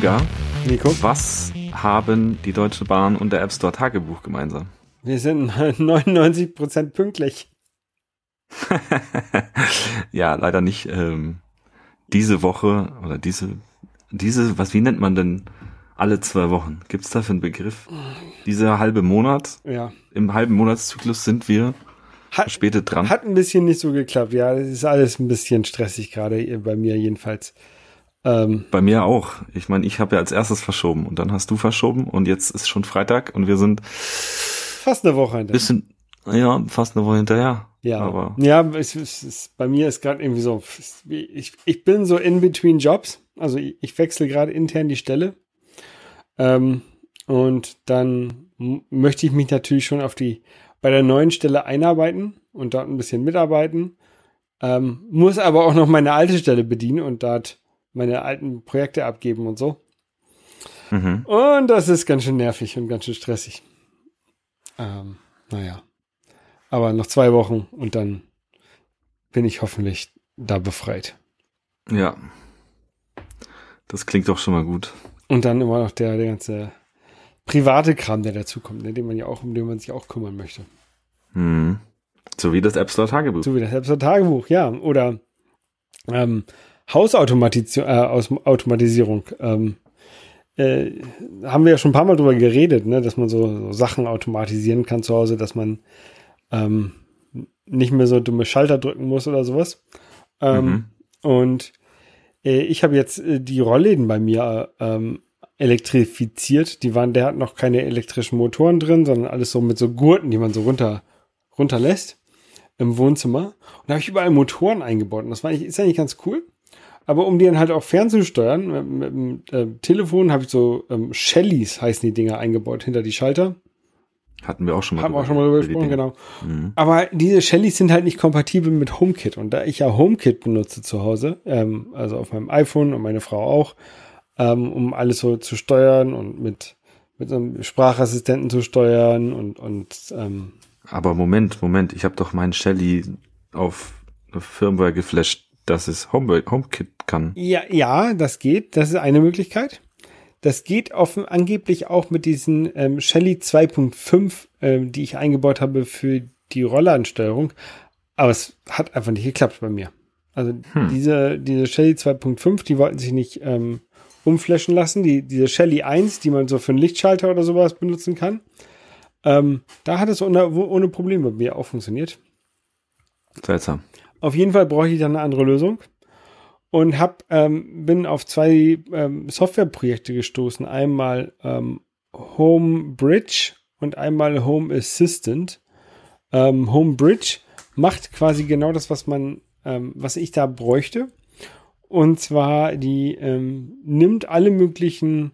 Holger, Nico? was haben die Deutsche Bahn und der App Store Tagebuch gemeinsam? Wir sind 99% pünktlich. ja, leider nicht ähm, diese Woche oder diese, diese, was, wie nennt man denn alle zwei Wochen? Gibt es dafür einen Begriff? Dieser halbe Monat? Ja. Im halben Monatszyklus sind wir Hat, verspätet dran. hat ein bisschen nicht so geklappt. Ja, es ist alles ein bisschen stressig gerade, bei mir jedenfalls. Ähm, Bei mir auch. Ich meine, ich habe ja als erstes verschoben und dann hast du verschoben und jetzt ist schon Freitag und wir sind fast eine Woche hinter. bisschen, ja, fast eine Woche hinterher. Ja, Aber ja es, es, es, bei mir ist gerade irgendwie so, ich, ich bin so in between Jobs. Also ich, ich wechsle gerade intern die Stelle. Ähm, und dann möchte ich mich natürlich schon auf die, bei der neuen Stelle einarbeiten und dort ein bisschen mitarbeiten. Ähm, muss aber auch noch meine alte Stelle bedienen und dort meine alten Projekte abgeben und so. mhm. Und das ist ganz schön nervig und ganz schön stressig. Ähm, naja. Aber noch zwei Wochen und dann bin ich hoffentlich da befreit. ja. Das klingt doch schon mal gut. Und dann immer noch der, der ganze private Kram, der dazukommt, ne, den man ja auch, um den man sich auch kümmern möchte. Mhm. So wie das App Store Tagebuch. So wie das selbst Tagebuch, ja. Oder ähm, Hausautomatisierung, äh, Aus Automatisierung. Ähm, äh, haben wir ja schon ein paar Mal drüber geredet, ne, dass man so, so Sachen automatisieren kann zu Hause, dass man ähm, nicht mehr so dumme Schalter drücken muss oder sowas. Ähm, Mhm. Und äh, ich habe jetzt äh, die Rollläden bei mir ähm, elektrifiziert. Die waren, der hat noch keine elektrischen Motoren drin, sondern alles so mit so Gurten, die man so runter runterlässt im Wohnzimmer. Und da habe ich überall Motoren eingebaut. Und das war eigentlich, ist eigentlich ganz cool. Aber um die dann halt auch fernzusteuern, mit, mit dem äh, Telefon habe ich so ähm, Shellys heißen die Dinger eingebaut hinter die Schalter. Hatten wir auch schon mal. Haben wir auch schon mal drüber gesprochen, genau. Mhm. Aber diese Shellys sind halt nicht kompatibel mit HomeKit. Und da ich ja HomeKit benutze zu Hause, ähm, also auf meinem iPhone und meine Frau auch, ähm, um alles so zu steuern und mit, mit so einem Sprachassistenten zu steuern und, und ähm, Aber Moment, Moment, ich habe doch meinen Shelly auf eine Firmware geflasht, dass es Home HomeKit kann. Ja, ja, das geht. Das ist eine Möglichkeit. Das geht offen, angeblich auch mit diesen ähm, Shelly 2.5, ähm, die ich eingebaut habe für die Rollansteuerung. Aber es hat einfach nicht geklappt bei mir. Also Hm. diese, diese Shelly 2.5, die wollten sich nicht ähm, umflashen lassen. Die, diese Shelly 1, die man so für einen Lichtschalter oder sowas benutzen kann. Ähm, da hat es ohne, ohne Probleme bei mir auch funktioniert. Seltsam. Auf jeden Fall brauche ich dann eine andere Lösung und hab, ähm, bin auf zwei ähm, Softwareprojekte gestoßen. Einmal ähm, Home Bridge und einmal Home Assistant. Ähm, Home Bridge macht quasi genau das, was man, ähm, was ich da bräuchte. Und zwar die ähm, nimmt alle möglichen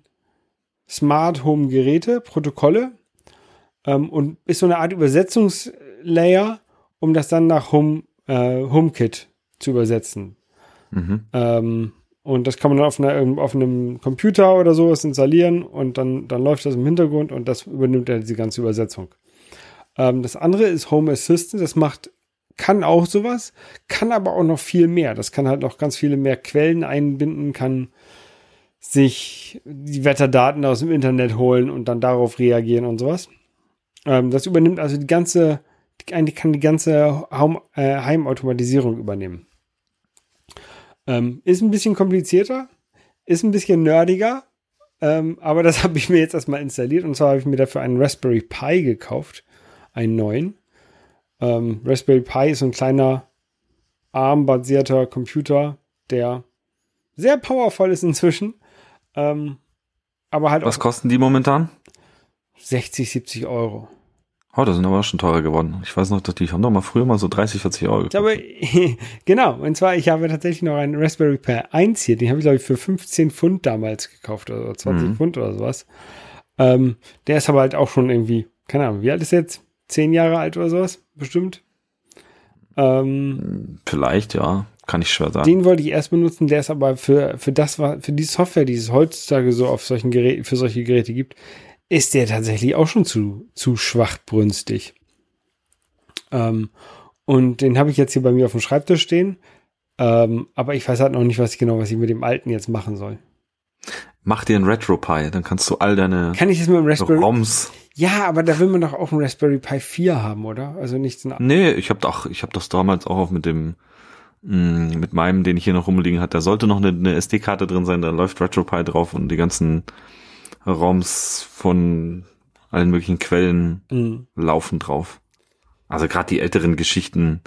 Smart Home Geräte, Protokolle ähm, und ist so eine Art Übersetzungslayer, um das dann nach Home, äh, HomeKit zu übersetzen. Mhm. Ähm, und das kann man dann auf, einer, auf einem Computer oder sowas installieren und dann, dann läuft das im Hintergrund und das übernimmt dann diese ganze Übersetzung. Ähm, das andere ist Home Assistant, das macht, kann auch sowas, kann aber auch noch viel mehr. Das kann halt noch ganz viele mehr Quellen einbinden, kann sich die Wetterdaten aus dem Internet holen und dann darauf reagieren und sowas. Ähm, das übernimmt also die ganze, die, eigentlich kann die ganze Haum, äh, Heimautomatisierung übernehmen. Ähm, ist ein bisschen komplizierter, ist ein bisschen nerdiger, ähm, aber das habe ich mir jetzt erstmal installiert und zwar habe ich mir dafür einen Raspberry Pi gekauft, einen neuen. Ähm, Raspberry Pi ist so ein kleiner ARM-basierter Computer, der sehr powervoll ist inzwischen, ähm, aber halt Was kosten die momentan? 60, 70 Euro. Oh, das sind aber schon teurer geworden. Ich weiß noch, dass die haben doch mal früher mal so 30, 40 Euro Ich habe, genau, und zwar, ich habe tatsächlich noch einen Raspberry Pi 1 hier, den habe ich, glaube ich, für 15 Pfund damals gekauft, oder 20 Mhm. Pfund oder sowas. Ähm, der ist aber halt auch schon irgendwie, keine Ahnung, wie alt ist er jetzt? Zehn Jahre alt oder sowas, bestimmt. Ähm, Vielleicht, ja. Kann ich schwer sagen. den wollte ich erst benutzen, der ist aber für, für das, für die Software, die es heutzutage so auf solchen Geräten, für solche Geräte gibt, ist der tatsächlich auch schon zu, zu schwachbrünstig. Ähm, und den habe ich jetzt hier bei mir auf dem Schreibtisch stehen. Ähm, aber ich weiß halt noch nicht, was ich genau, was ich mit dem alten jetzt machen soll. Mach dir einen RetroPie, dann kannst du all deine Kann ich das mit dem Raspberry? ROMs. Ja, aber da will man doch auch einen Raspberry Pi 4 haben, oder? Also nicht so ein Nee, ich habe doch, ich habe das damals auch mit dem mh, mit meinem, den ich hier noch rumliegen hatte, da sollte noch eine, eine SD-Karte drin sein, da läuft RetroPie drauf und die ganzen ROMs von allen möglichen Quellen Mhm. laufen drauf. Also gerade die älteren Geschichten,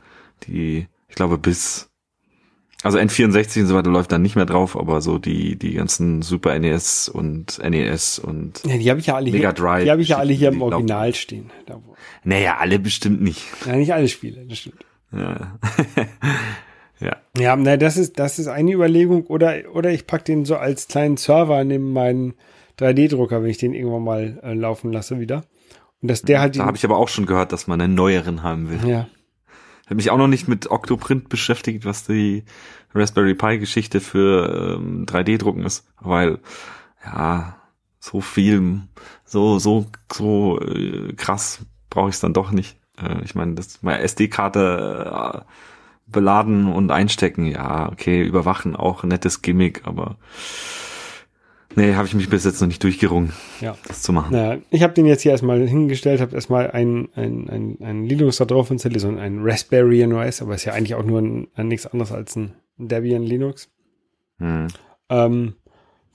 die, ich glaube, bis also N64 und so weiter läuft dann nicht mehr drauf, aber so die, die ganzen Super NES und NES und Ja, die habe ich ja alle Mega hier. Drive Die habe ich ja alle hier im die laufen. Original stehen. Da wo. naja, alle bestimmt nicht. Ja, nicht alle Spiele, das stimmt. Ja. ja. Ja, na, das ist, das ist eine Überlegung. Oder, oder ich pack den so als kleinen Server neben meinen 3D-Drucker, wenn ich den irgendwann mal äh, laufen lasse wieder. Und dass der halt Da habe ich aber auch schon gehört, dass man einen neueren haben will. ja, Ich habe mich auch noch nicht mit Octoprint beschäftigt, was die Raspberry Pi Geschichte für ähm, 3D-Drucken ist, weil ja so viel, so so so äh, krass brauche ich es dann doch nicht. Äh, ich meine, das meine SD-Karte äh, beladen und einstecken, ja okay, überwachen auch nettes Gimmick, aber nee, habe ich mich bis jetzt noch nicht durchgerungen, ja. das zu machen. Naja, ich habe den jetzt hier erstmal hingestellt, habe erstmal ein, ein, ein, ein Linux da drauf installiert, so ein Raspberry OS, aber ist ja eigentlich auch nur ein, ein nichts anderes als ein Debian Linux. Hm. Ähm,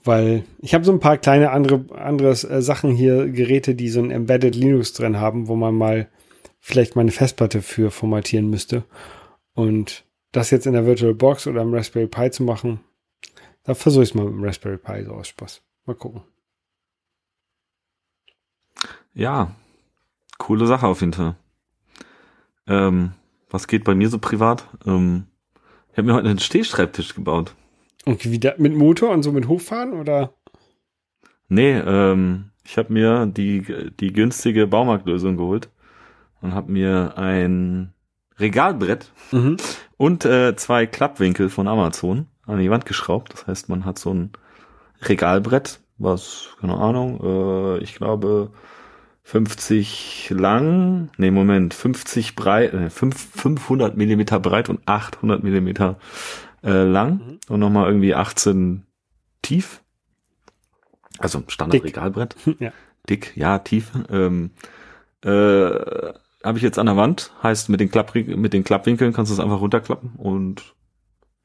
weil ich habe so ein paar kleine andere, andere äh, Sachen hier, Geräte, die so ein Embedded Linux drin haben, wo man mal vielleicht mal eine Festplatte für formatieren müsste. Und das jetzt in der VirtualBox oder im Raspberry Pi zu machen, da versuche ich es mal mit dem Raspberry Pi so aus Spaß. Mal gucken. Ja, coole Sache auf jeden Fall. Ähm, was geht bei mir so privat? Ähm, ich habe mir heute einen Stehschreibtisch gebaut. Und wieder mit Motor und so mit hochfahren oder? Nee, ähm, ich habe mir die, die günstige Baumarktlösung geholt und habe mir ein Regalbrett Mhm. und äh, zwei Klappwinkel von Amazon an die Wand geschraubt. Das heißt, man hat so ein Regalbrett, was, keine Ahnung, äh, ich glaube 50 lang, nee, Moment, 50 breit, äh, 5, 500 Millimeter breit und 800 Millimeter äh, lang Mhm. und nochmal irgendwie 18 tief. Also Standard Dick. Regalbrett. Ja. Dick, ja, tief. Ähm, äh, habe ich jetzt an der Wand. Heißt, mit den, Klapp mit den Klappwinkeln kannst du es einfach runterklappen und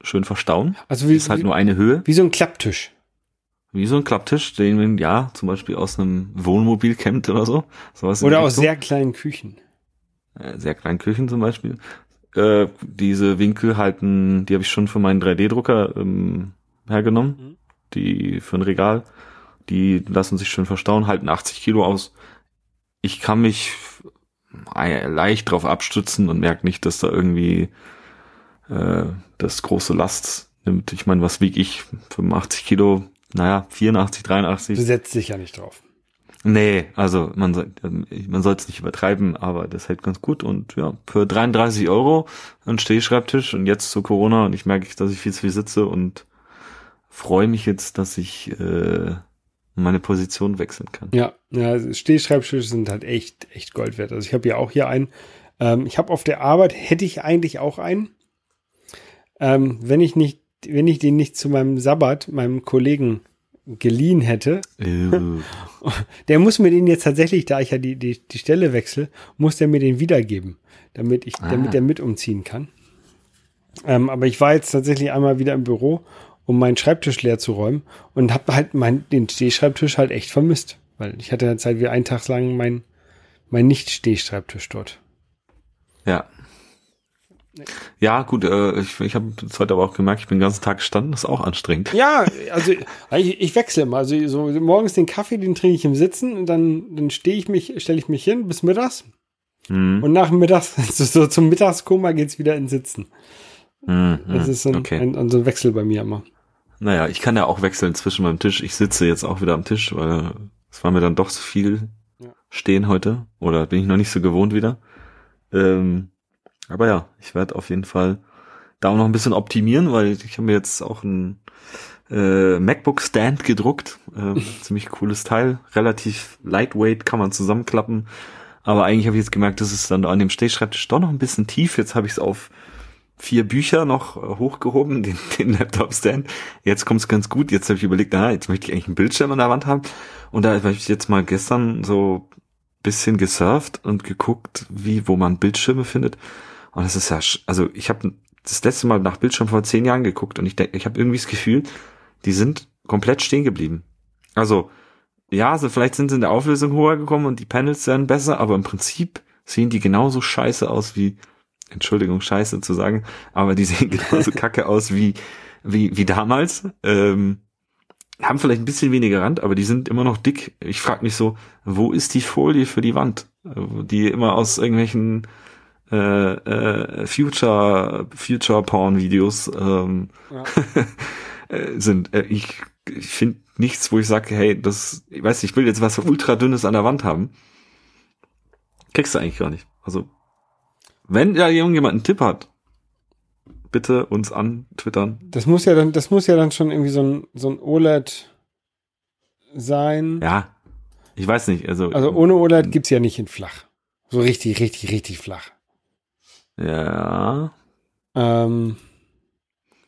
schön verstauen. Also wie, Ist halt wie, nur eine Höhe. wie so ein Klapptisch. Wie so ein Klapptisch, den man, ja, zum Beispiel aus einem Wohnmobil kennt oder so. Sowas Oder aus sehr kleinen Küchen. äh, sehr kleinen Küchen zum Beispiel. Äh, diese Winkel halten, die habe ich schon für meinen 3D-Drucker ähm, hergenommen. Mhm. Die für ein Regal. Die lassen sich schön verstauen, halten 80 Kilo aus. Ich kann mich äh, leicht drauf abstützen und merke nicht, dass da irgendwie äh, das große Last nimmt. Ich meine, was wieg ich? 85 Kilo, naja, 84, 83. Du setzt dich ja nicht drauf. Nee, also man, soll- man soll es nicht übertreiben, aber das hält ganz gut und ja, für 33 Euro ein Stehschreibtisch und jetzt zu Corona und ich merke, dass ich viel zu viel sitze und freue mich jetzt, dass ich äh, meine Position wechseln kann. Ja, ja Stehschreibtische sind halt echt, echt Gold wert. Also ich habe ja auch hier einen. Ähm, ich habe auf der Arbeit, hätte ich eigentlich auch einen. Ähm, wenn ich nicht, wenn ich den nicht zu meinem Sabbat, meinem Kollegen geliehen hätte, der muss mir den jetzt tatsächlich, da ich ja die, die, die Stelle wechsle, muss der mir den wiedergeben, damit ich, Ah. damit er mit umziehen kann. Ähm, aber ich war jetzt tatsächlich einmal wieder im Büro, um meinen Schreibtisch leer zu räumen und habe halt mein, den Stehschreibtisch halt echt vermisst, weil ich hatte jetzt halt wie einen Tag lang mein, mein Nicht-Stehschreibtisch dort. ja. Ja, gut, äh, ich, ich habe das heute aber auch gemerkt, ich bin den ganzen Tag gestanden, das ist auch anstrengend. Ja, also ich, ich wechsle immer. Also so morgens den Kaffee, den trinke ich im Sitzen und dann, dann stehe ich mich, stelle ich mich hin bis mittags Hm, und nach Mittags, so, so zum Mittagskoma geht's wieder ins Sitzen. hm, Das hm, ist so ein, okay. ein, ein, so ein Wechsel bei mir immer. Naja, ich kann ja auch wechseln zwischen meinem Tisch. Ich sitze jetzt auch wieder am Tisch, weil es war mir dann doch zu viel Ja. stehen heute. Oder bin ich noch nicht so gewohnt wieder. Ähm, aber ja, ich werde auf jeden Fall da auch noch ein bisschen optimieren, weil ich habe mir jetzt auch ein äh, MacBook Stand gedruckt. Ähm, ziemlich cooles Teil. Relativ lightweight, kann man zusammenklappen. Aber eigentlich habe ich jetzt gemerkt, das ist dann an dem Stehschreibtisch doch noch ein bisschen tief. Jetzt habe ich es auf vier Bücher noch äh, hochgehoben, den, den Laptop-Stand. Jetzt kommt's ganz gut. Jetzt habe ich überlegt, na, jetzt möchte ich eigentlich einen Bildschirm an der Wand haben. Und da habe ich jetzt mal gestern so bisschen gesurft und geguckt, wie, wo man Bildschirme findet. Und das ist ja, also ich habe das letzte Mal nach Bildschirm vor zehn Jahren geguckt und ich denke, ich habe irgendwie das Gefühl, die sind komplett stehen geblieben. Also, ja, also vielleicht sind sie in der Auflösung höher gekommen und die Panels werden besser, aber im Prinzip sehen die genauso scheiße aus wie, Entschuldigung, scheiße zu sagen, aber die sehen genauso kacke aus wie, wie, wie damals. Ähm, haben vielleicht ein bisschen weniger Rand, aber die sind immer noch dick. Ich frage mich so, wo ist die Folie für die Wand, die immer aus irgendwelchen äh, äh, Future Future Porn Videos ähm, ja. Äh, sind. Äh, ich ich finde nichts, wo ich sage, hey, das, ich weiß nicht, ich will jetzt was ultra dünnes an der Wand haben. Kriegst du eigentlich gar nicht. Also wenn ja irgendjemand einen Tipp hat, bitte uns antwittern. Das muss ja dann, das muss ja dann schon irgendwie so ein, so ein OLED sein. Ja. Ich weiß nicht, also. Also ohne OLED gibt's ja nicht in flach. So richtig, richtig, richtig flach. Ja. Ähm.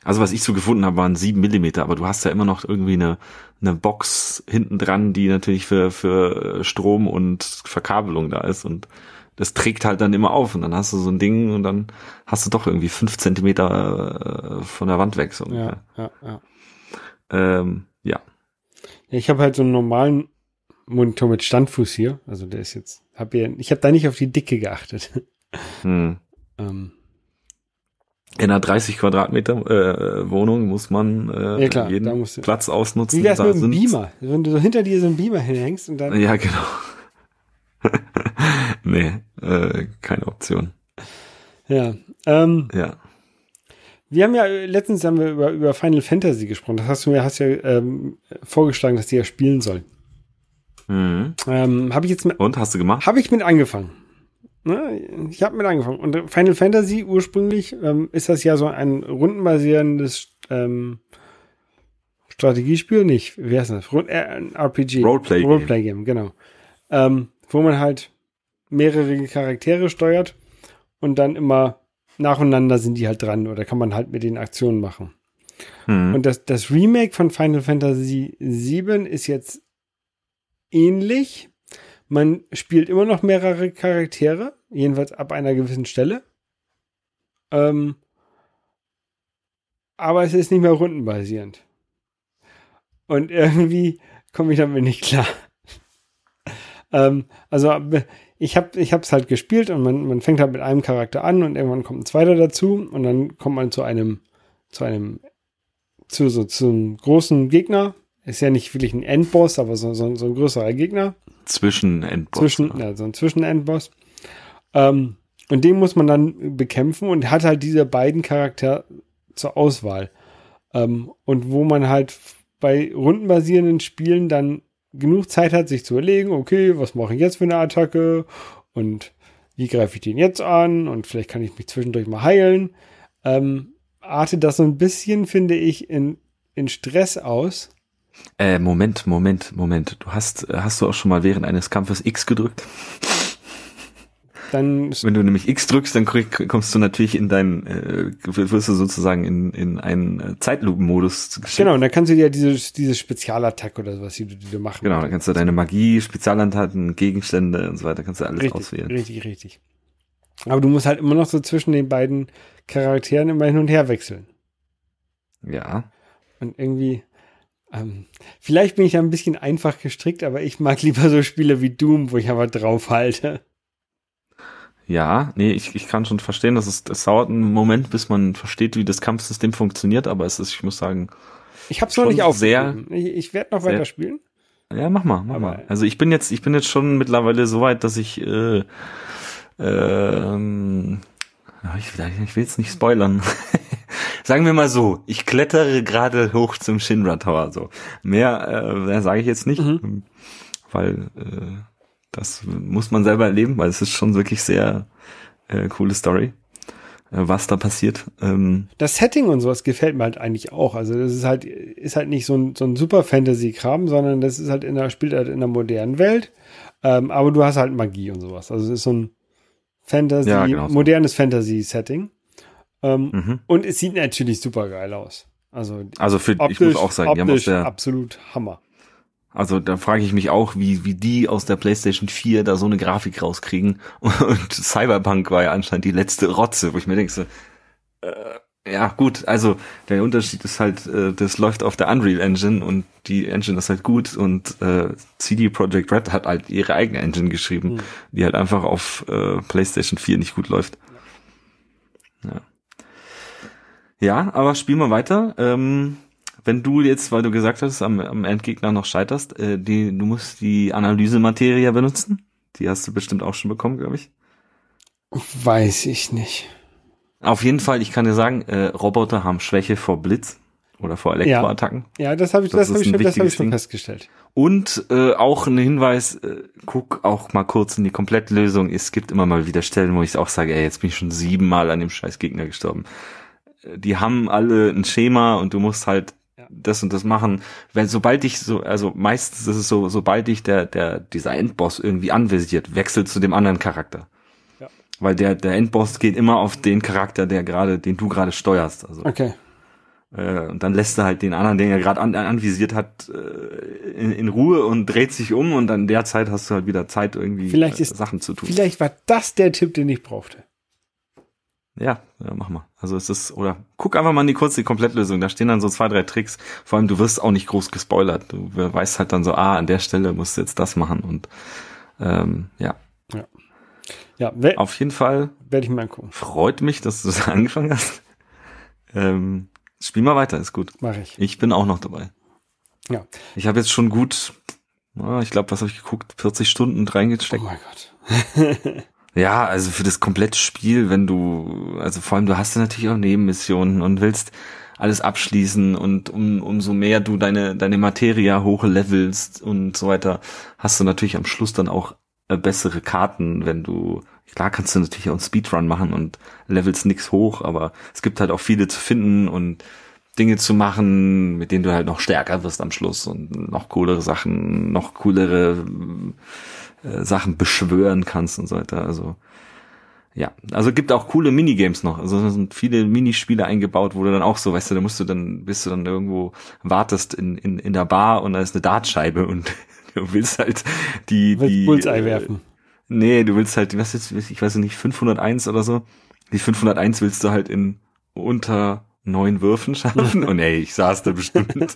Also was ich so gefunden habe, waren sieben Millimeter, aber du hast ja immer noch irgendwie eine, eine Box hinten dran, die natürlich für, für Strom und Verkabelung da ist und das trägt halt dann immer auf und dann hast du so ein Ding und dann hast du doch irgendwie fünf Zentimeter äh, von der Wand weg. So ja, ja, ja. Ähm, ja. Ich habe halt so einen normalen Monitor mit Standfuß hier. Also der ist jetzt, hab hier, ich habe da nicht auf die Dicke geachtet. Hm. Ähm. In einer 30 Quadratmeter äh, Wohnung muss man äh, ja, klar, jeden Platz ausnutzen. Wie wär's da mit einem Beamer? Wenn du so hinter dir so einen Beamer hinhängst und dann. Ja, genau. nee, äh, keine Option. Ja. Ähm, ja. Wir haben ja letztens haben wir über, über Final Fantasy gesprochen. Das hast du mir hast ja ähm, vorgeschlagen, dass die ja spielen soll. Mhm. Ähm, habe ich jetzt mit, Und hast du gemacht? Habe ich mit angefangen. Ne? Ich habe mit angefangen. Und Final Fantasy ursprünglich ähm, ist das ja so ein rundenbasierendes ähm, Strategiespiel, nicht, wie heißt das? Äh, ein RPG. Roleplay Game. Roleplay Game, genau. Ähm, wo man halt mehrere Charaktere steuert und dann immer nacheinander sind die halt dran oder kann man halt mit den Aktionen machen. Hm. Und das, das Remake von Final Fantasy VII ist jetzt ähnlich. Man spielt immer noch mehrere Charaktere, jedenfalls ab einer gewissen Stelle. Ähm, aber es ist nicht mehr rundenbasierend. Und irgendwie komme ich damit nicht klar. ähm, also ich habe es halt gespielt und man, man fängt halt mit einem Charakter an und irgendwann kommt ein zweiter dazu und dann kommt man zu einem zu einem zu so zum großen Gegner. Ist ja nicht wirklich ein Endboss, aber so, so, so ein größerer Gegner. Zwischen Endboss. Zwischen, ja, so ein Zwischenendboss. Ähm, und den muss man dann bekämpfen und hat halt diese beiden Charaktere zur Auswahl. Ähm, und wo man halt bei rundenbasierenden Spielen dann genug Zeit hat, sich zu überlegen, okay, was mache ich jetzt für eine Attacke und wie greife ich den jetzt an und vielleicht kann ich mich zwischendurch mal heilen. Ähm, artet das so ein bisschen, finde ich, in, in Stress aus. Äh, Moment, Moment, Moment. Du hast, hast du auch schon mal während eines Kampfes X gedrückt? Dann Wenn du nämlich X drückst, dann kommst du natürlich in deinen, äh, wirst du sozusagen in, in einen äh, Zeitlupen-Modus geschickt. Genau, und dann kannst du ja diese, diese Spezialattacke oder sowas, die du, die du machen Genau, dann kannst du deine Magie, Spezialantaten, Gegenstände und so weiter, kannst du alles richtig, auswählen. Richtig, richtig. Aber du musst halt immer noch so zwischen den beiden Charakteren immer hin und her wechseln. Ja. Und irgendwie, ähm, vielleicht bin ich ja ein bisschen einfach gestrickt, aber ich mag lieber so Spiele wie Doom, wo ich aber drauf halte. Ja, nee, ich, ich kann schon verstehen, dass es, es dauert einen Moment, bis man versteht, wie das Kampfsystem funktioniert, aber es ist, ich muss sagen, ich habe es noch nicht aufgegeben. Ich, ich werde noch weiter spielen. Ja, mach mal, mach aber mal. Also ich bin jetzt, ich bin jetzt schon mittlerweile so weit, dass ich, äh, ähm, ich, ich will jetzt nicht spoilern. Sagen wir mal so, ich klettere gerade hoch zum Shinra Tower. So mehr äh, sage ich jetzt nicht, mhm. weil äh, das muss man selber erleben, weil es ist schon wirklich sehr äh, coole Story, äh, was da passiert. Ähm, das Setting und sowas gefällt mir halt eigentlich auch. Also das ist halt, ist halt nicht so ein, so ein super Fantasy-Kram, sondern das ist halt in der, spielt halt in der modernen Welt. Ähm, aber du hast halt Magie und sowas. Also es ist so ein Fantasy, ja, genau so. modernes Fantasy-Setting. Ähm, mhm. Und es sieht natürlich super geil aus. Also, also für, optisch, ich muss auch sagen, die haben aus der, absolut Hammer. Also da frage ich mich auch, wie, wie die aus der PlayStation 4 da so eine Grafik rauskriegen. Und Cyberpunk war ja anscheinend die letzte Rotze, wo ich mir denke, so, äh, ja gut, also der Unterschied ist halt, äh, das läuft auf der Unreal Engine und die Engine ist halt gut und äh, CD Projekt Red hat halt ihre eigene Engine geschrieben, mhm. die halt einfach auf äh, PlayStation 4 nicht gut läuft. Ja. Ja, aber spiel mal weiter. Ähm, wenn du jetzt, weil du gesagt hast, am, am Endgegner noch scheiterst, äh, die, du musst die Analysematerie benutzen. Die hast du bestimmt auch schon bekommen, glaube ich. Weiß ich nicht. Auf jeden Fall, ich kann dir sagen, äh, Roboter haben Schwäche vor Blitz oder vor Elektroattacken. Ja, ja das habe ich, das, das habe ich, schon, das hab ich schon festgestellt. Und äh, auch ein Hinweis, äh, guck auch mal kurz in die Komplettlösung. Es gibt immer mal wieder Stellen, wo ich auch sage, ey, jetzt bin ich schon siebenmal an dem scheiß Gegner gestorben. Äh, die haben alle ein Schema und du musst halt das und das machen. Wenn sobald ich so, also meistens ist es so, sobald ich der der dieser Endboss irgendwie anvisiert, wechselt zu dem anderen Charakter. Ja. Weil der der Endboss geht immer auf den Charakter, der gerade, den du gerade steuerst. Also. Okay. Äh, und dann lässt er halt den anderen, den er gerade an, anvisiert hat, äh, in, in Ruhe und dreht sich um und dann der Zeit hast du halt wieder Zeit irgendwie vielleicht ist, Sachen zu tun. Vielleicht war das der Tipp, den ich brauchte. Ja, ja, mach mal. Also es ist, oder guck einfach mal in die kurze Komplettlösung. Da stehen dann so zwei, drei Tricks. Vor allem, du wirst auch nicht groß gespoilert. Du weißt halt dann so, ah, an der Stelle musst du jetzt das machen und ähm, ja. Ja. Ja, auf jeden Fall. Werde ich mir angucken. Freut mich, dass du das angefangen hast. Ähm, spiel mal weiter, ist gut. Mach ich. Ich bin auch noch dabei. Ja. Ich habe jetzt schon gut, ich glaube, was habe ich geguckt, 40 Stunden reingesteckt. Oh mein Gott. Ja, also für das komplette Spiel, wenn du, also vor allem du hast ja natürlich auch Nebenmissionen und willst alles abschließen und um, umso mehr du deine, deine Materia hochlevelst und so weiter, hast du natürlich am Schluss dann auch äh, bessere Karten, wenn du, klar kannst du natürlich auch einen Speedrun machen und levelst nix hoch, aber es gibt halt auch viele zu finden und Dinge zu machen, mit denen du halt noch stärker wirst am Schluss und noch coolere Sachen, noch coolere äh, Sachen beschwören kannst und so weiter. Also ja, also gibt auch coole Minigames noch. Also es sind viele Minispiele eingebaut, wo du dann auch so, weißt du, da musst du dann, bist du dann irgendwo, wartest in, in, in der Bar und da ist eine Dartscheibe und du willst halt die, willst die. Bullseye äh, werfen. Nee, du willst halt, was jetzt, ich weiß nicht, 501 oder so. Die 501 willst du halt in unter neun Würfen schaffen. Und ey, ich saß da bestimmt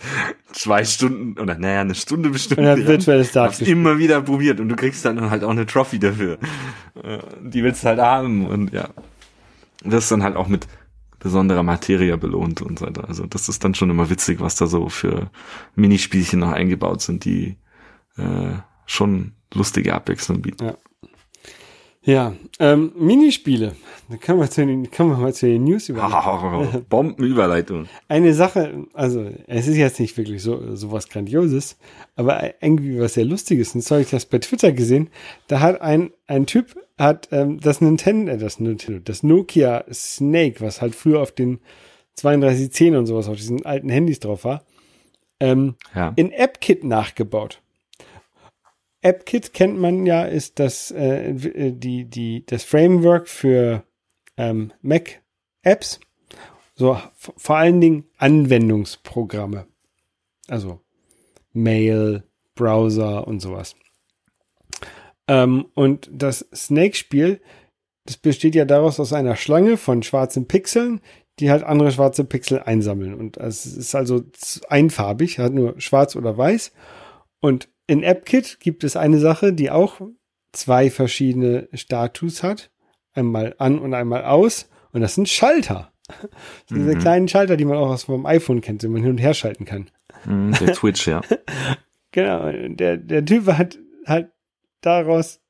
zwei Stunden oder naja, eine Stunde bestimmt. Und dann virtuelles Hab's immer wieder probiert und du kriegst dann halt auch eine Trophy dafür. Äh, die willst du halt haben und ja. Das ist dann halt auch mit besonderer Materie belohnt und so weiter. Also das ist dann schon immer witzig, was da so für Minispielchen noch eingebaut sind, die äh, schon lustige Abwechslung bieten. Ja. Ja, ähm, Minispiele. Da können wir, zu den, können wir mal zu den News überleiten. Bombenüberleitung. Eine Sache, also es ist jetzt nicht wirklich so, so was Grandioses, aber irgendwie was sehr Lustiges. Und zwar habe ich das bei Twitter gesehen. Da hat ein, ein Typ, hat ähm, das Nintendo, äh, das Nintendo, das Nokia Snake, was halt früher auf den 3210 und sowas auf diesen alten Handys drauf war, ähm, ja. in AppKit nachgebaut. AppKit kennt man ja, ist das, äh, äh, die, die, das Framework für ähm, Mac-Apps. So vor allen Dingen Anwendungsprogramme. Also Mail, Browser und sowas. Ähm, und das Snake-Spiel, das besteht ja daraus aus einer Schlange von schwarzen Pixeln, die halt andere schwarze Pixel einsammeln. Und es ist also einfarbig, hat nur schwarz oder weiß. Und in AppKit gibt es eine Sache, die auch zwei verschiedene Status hat. Einmal an und einmal aus. Und das sind Schalter. Das sind Diese mhm. kleinen Schalter, die man auch aus vom iPhone kennt, die man hin und her schalten kann. Mhm, der Twitch, ja. genau. Der, der Typ hat halt daraus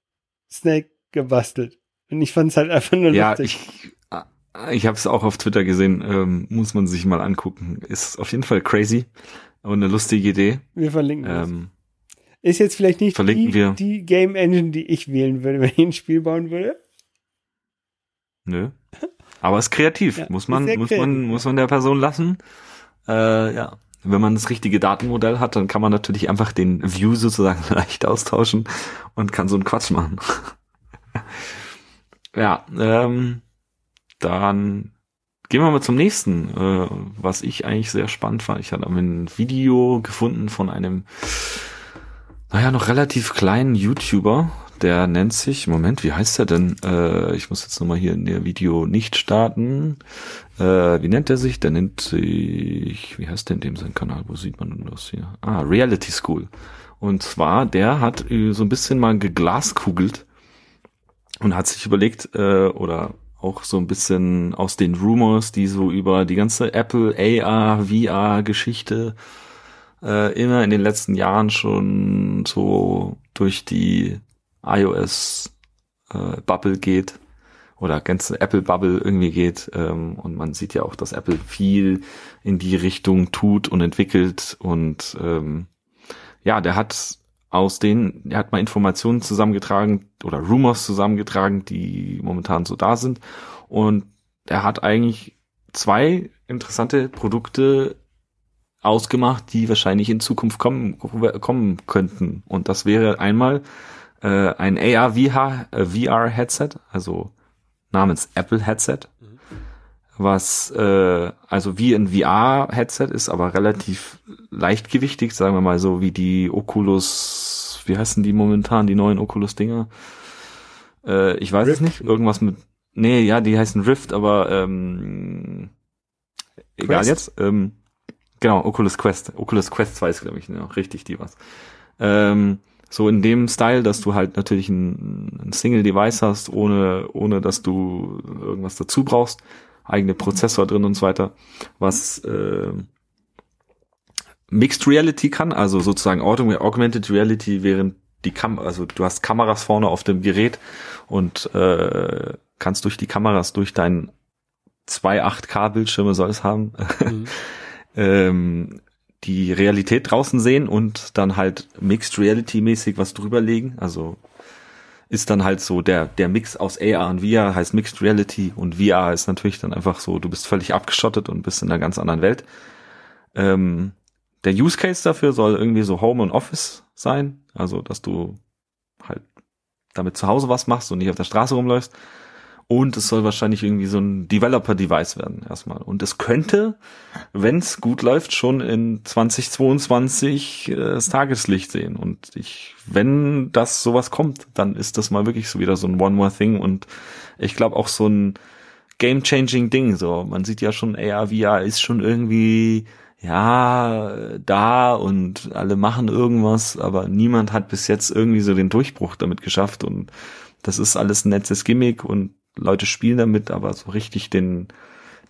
Snake gebastelt. Und ich fand es halt einfach nur ja, lustig. Ich, ich habe es auch auf Twitter gesehen, ähm, muss man sich mal angucken. Ist auf jeden Fall crazy und eine lustige Idee. Wir verlinken ähm, ist jetzt vielleicht nicht die, die, Game Engine, die ich wählen würde, wenn ich ein Spiel bauen würde. Nö. Aber ist kreativ. Ja, muss man, muss kreativ. man, muss man der Person lassen. Äh, ja. Wenn man das richtige Datenmodell hat, dann kann man natürlich einfach den View sozusagen leicht austauschen und kann so einen Quatsch machen. ja, ähm, dann gehen wir mal zum nächsten, äh, was ich eigentlich sehr spannend fand. Ich hatte ein Video gefunden von einem, naja, noch relativ kleinen YouTuber, der nennt sich, Moment, wie heißt der denn? Äh, ich muss jetzt nochmal hier in der Video nicht starten. Äh, wie nennt er sich? Der nennt sich, wie heißt denn dem sein Kanal? Wo sieht man denn das hier? Ah, Reality School. Und zwar, der hat äh, so ein bisschen mal geglaskugelt und hat sich überlegt, äh, oder auch so ein bisschen aus den Rumors, die so über die ganze Apple AR, VR Geschichte äh, immer in den letzten Jahren schon so durch die iOS äh, Bubble geht oder ganze Apple Bubble irgendwie geht ähm, und man sieht ja auch, dass Apple viel in die Richtung tut und entwickelt und ähm, ja, der hat aus denen, er hat mal Informationen zusammengetragen oder Rumors zusammengetragen, die momentan so da sind. Und er hat eigentlich zwei interessante Produkte ausgemacht, die wahrscheinlich in Zukunft kommen, kommen könnten. Und das wäre einmal äh, ein AR-VR-Headset, äh, also namens Apple Headset, mhm. was äh, also wie ein VR-Headset ist, aber relativ leichtgewichtig, sagen wir mal so wie die Oculus, wie heißen die momentan, die neuen Oculus-Dinger? Äh, ich weiß Rift. es nicht, irgendwas mit, nee, ja, die heißen Rift, aber ähm, egal Quest. jetzt. Ähm, genau, Oculus Quest. Oculus Quest 2 ist, glaube ich, ne, richtig die was. Ähm, so in dem Style, dass du halt natürlich ein, ein Single-Device hast, ohne, ohne dass du irgendwas dazu brauchst, eigene Prozessor drin und so weiter, was äh, Mixed Reality kann, also sozusagen Augmented Reality, während die Kam also du hast Kameras vorne auf dem Gerät und äh, kannst durch die Kameras, durch deinen zwei 8K-Bildschirme soll es haben, mhm. ähm, die Realität draußen sehen und dann halt Mixed Reality mäßig was drüberlegen. Also ist dann halt so der, der Mix aus AR und VR heißt Mixed Reality und VR ist natürlich dann einfach so, du bist völlig abgeschottet und bist in einer ganz anderen Welt. Ähm, der Use Case dafür soll irgendwie so Home und Office sein, also dass du halt damit zu Hause was machst und nicht auf der Straße rumläufst. Und es soll wahrscheinlich irgendwie so ein Developer-Device werden erstmal. Und es könnte, wenn es gut läuft, schon in 2022 äh, das Tageslicht sehen. Und ich, wenn das sowas kommt, dann ist das mal wirklich so wieder so ein One More Thing. Und ich glaube auch so ein Game-Changing Ding. So, man sieht ja schon, AR, VR ist schon irgendwie ja, da und alle machen irgendwas, aber niemand hat bis jetzt irgendwie so den Durchbruch damit geschafft und das ist alles ein nettes Gimmick und Leute spielen damit, aber so richtig den,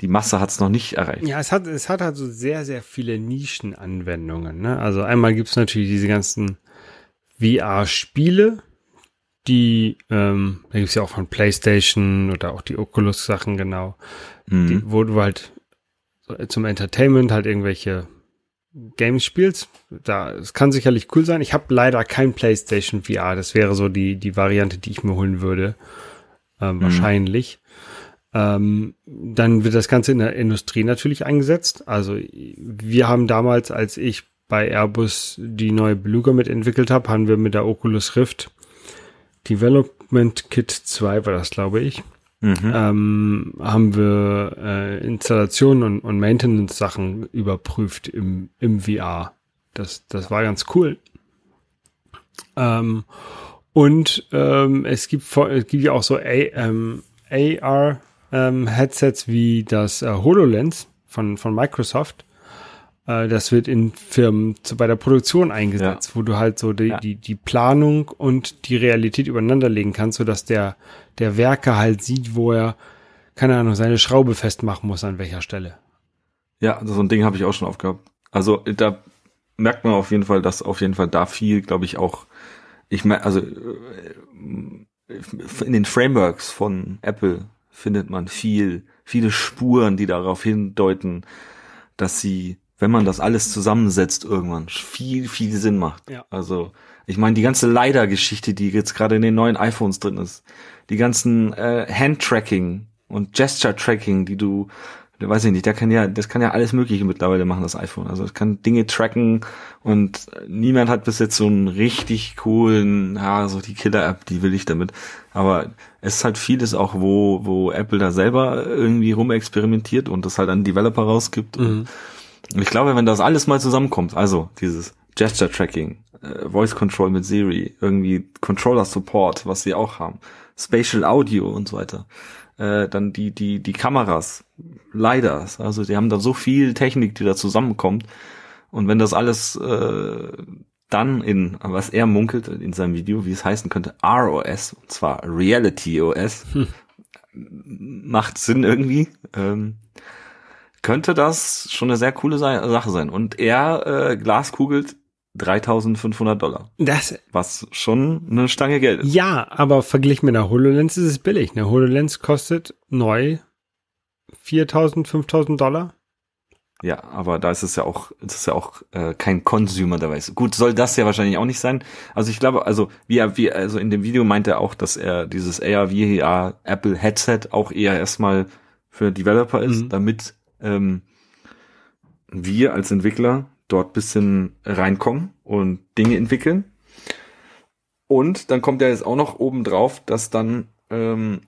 die Masse hat es noch nicht erreicht. Ja, es hat, es hat halt so sehr, sehr viele Nischenanwendungen. Ne? Also einmal gibt's natürlich diese ganzen VR-Spiele, die, ähm, da gibt's ja auch von PlayStation oder auch die Oculus-Sachen genau, mhm. die, wo du halt zum Entertainment halt irgendwelche Games spielst. Da, es kann sicherlich cool sein. Ich habe leider kein PlayStation VR. Das wäre so die, die Variante, die ich mir holen würde äh, mhm. wahrscheinlich. Ähm, dann wird das Ganze in der Industrie natürlich eingesetzt. Also wir haben damals, als ich bei Airbus die neue Beluga mitentwickelt habe, haben wir mit der Oculus Rift Development Kit 2 war das, glaube ich, mhm. ähm, haben wir äh, Installationen und, und Maintenance-Sachen überprüft im, im VR. Das, das war ganz cool. Ähm, und ähm, es gibt es gibt ja auch so A, ähm, AR ähm, Headsets wie das äh, HoloLens von von Microsoft. Äh, das wird in Firmen zu, bei der Produktion eingesetzt, ja. wo du halt so die, ja. die die Planung und die Realität übereinander legen kannst, so dass der der Werker halt sieht, wo er keine Ahnung seine Schraube festmachen muss an welcher Stelle. Ja, so ein Ding habe ich auch schon aufgehabt. Also da merkt man auf jeden Fall, dass auf jeden Fall da viel, glaube ich, auch ich meine, also äh, in den Frameworks von Apple findet man viel, viele Spuren, die darauf hindeuten, dass sie, wenn man das alles zusammensetzt, irgendwann viel, viel Sinn macht. Ja. Also ich meine, die ganze LiDAR-Geschichte, die jetzt gerade in den neuen iPhones drin ist, die ganzen äh, Hand-Tracking und Gesture-Tracking, die du weiß ich nicht, der kann ja, das kann ja alles Mögliche mittlerweile machen, das iPhone. Also es kann Dinge tracken und niemand hat bis jetzt so einen richtig coolen, ja, so die Killer-App, die will ich damit. Aber es ist halt vieles auch, wo, wo Apple da selber irgendwie rumexperimentiert und das halt an Developer rausgibt. Mhm. Und ich glaube, wenn das alles mal zusammenkommt, also dieses Gesture Tracking, äh, Voice Control mit Siri, irgendwie Controller Support, was sie auch haben, Spatial Audio und so weiter, äh, dann die, die, die Kameras, leider, also die haben da so viel Technik, die da zusammenkommt. Und wenn das alles äh, dann in, was er munkelt in seinem Video, wie es heißen könnte, ROS, und zwar Reality OS, hm. macht Sinn irgendwie. Ähm, könnte das schon eine sehr coole Sache sein. Und er äh, glaskugelt 3500 Dollar. Das, was schon eine Stange Geld ist. Ja, aber verglichen mit einer HoloLens ist es billig. Eine HoloLens kostet neu 4000, 5000 Dollar. Ja, aber da ist es ja auch, es ist ja auch äh, kein Consumer dabei. Gut, soll das ja wahrscheinlich auch nicht sein. Also ich glaube, also wie er, wie also in dem Video meint er auch, dass er dieses AR VR Apple Headset auch eher erstmal für Developer ist, mhm. damit ähm, wir als Entwickler dort bisschen reinkommen und Dinge entwickeln. Und dann kommt ja jetzt auch noch oben drauf, dass dann ähm,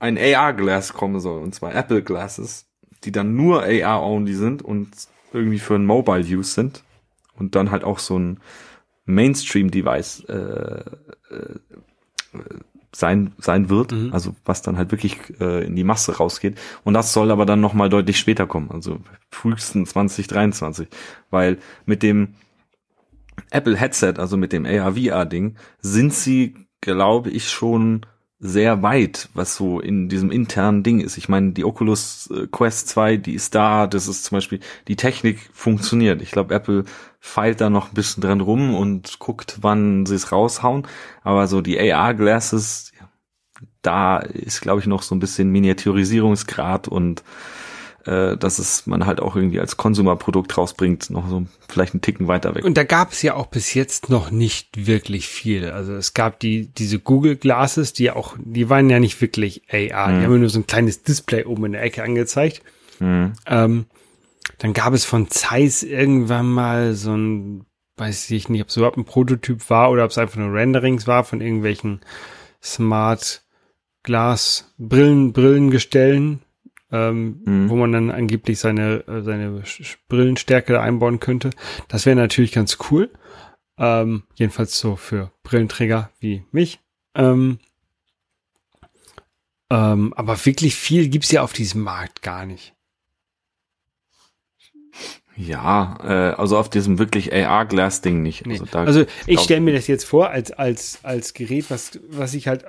ein AR-Glass kommen soll, und zwar Apple Glasses, die dann nur AR-only sind und irgendwie für ein Mobile-Use sind und dann halt auch so ein Mainstream-Device äh, äh, sein sein wird, mhm. also was dann halt wirklich äh, in die Masse rausgeht. Und das soll aber dann noch mal deutlich später kommen, also frühestens 2023, weil mit dem Apple Headset, also mit dem AR VR Ding, sind sie, glaube ich, schon sehr weit, was so in diesem internen Ding ist. Ich meine, die Oculus äh, Quest 2, die ist da, das ist zum Beispiel, die Technik funktioniert. Ich glaube, Apple feilt da noch ein bisschen dran rum und guckt, wann sie es raushauen. Aber so die AR-Glasses, da ist, glaube ich, noch so ein bisschen Miniaturisierungsgrad und äh, dass es man halt auch irgendwie als Konsumerprodukt rausbringt, noch so vielleicht einen Ticken weiter weg. Und da gab es ja auch bis jetzt noch nicht wirklich viel. Also es gab die diese Google Glasses, die auch, die waren ja nicht wirklich AR, mhm. die haben nur so ein kleines Display oben in der Ecke angezeigt. Mhm. Ähm, dann gab es von Zeiss irgendwann mal so ein, weiß ich nicht, ob es überhaupt ein Prototyp war oder ob es einfach nur Renderings war von irgendwelchen Smart Glas Brillen, Brillengestellen, ähm, mhm. wo man dann angeblich seine, äh, seine Brillenstärke einbauen könnte. Das wäre natürlich ganz cool. Ähm, jedenfalls so für Brillenträger wie mich. Ähm, ähm, aber wirklich viel gibt's ja auf diesem Markt gar nicht. Ja, äh, also auf diesem wirklich AR-Glass-Ding nicht. Nee. Also, also ich stelle mir das jetzt vor als, als, als Gerät, was, was ich halt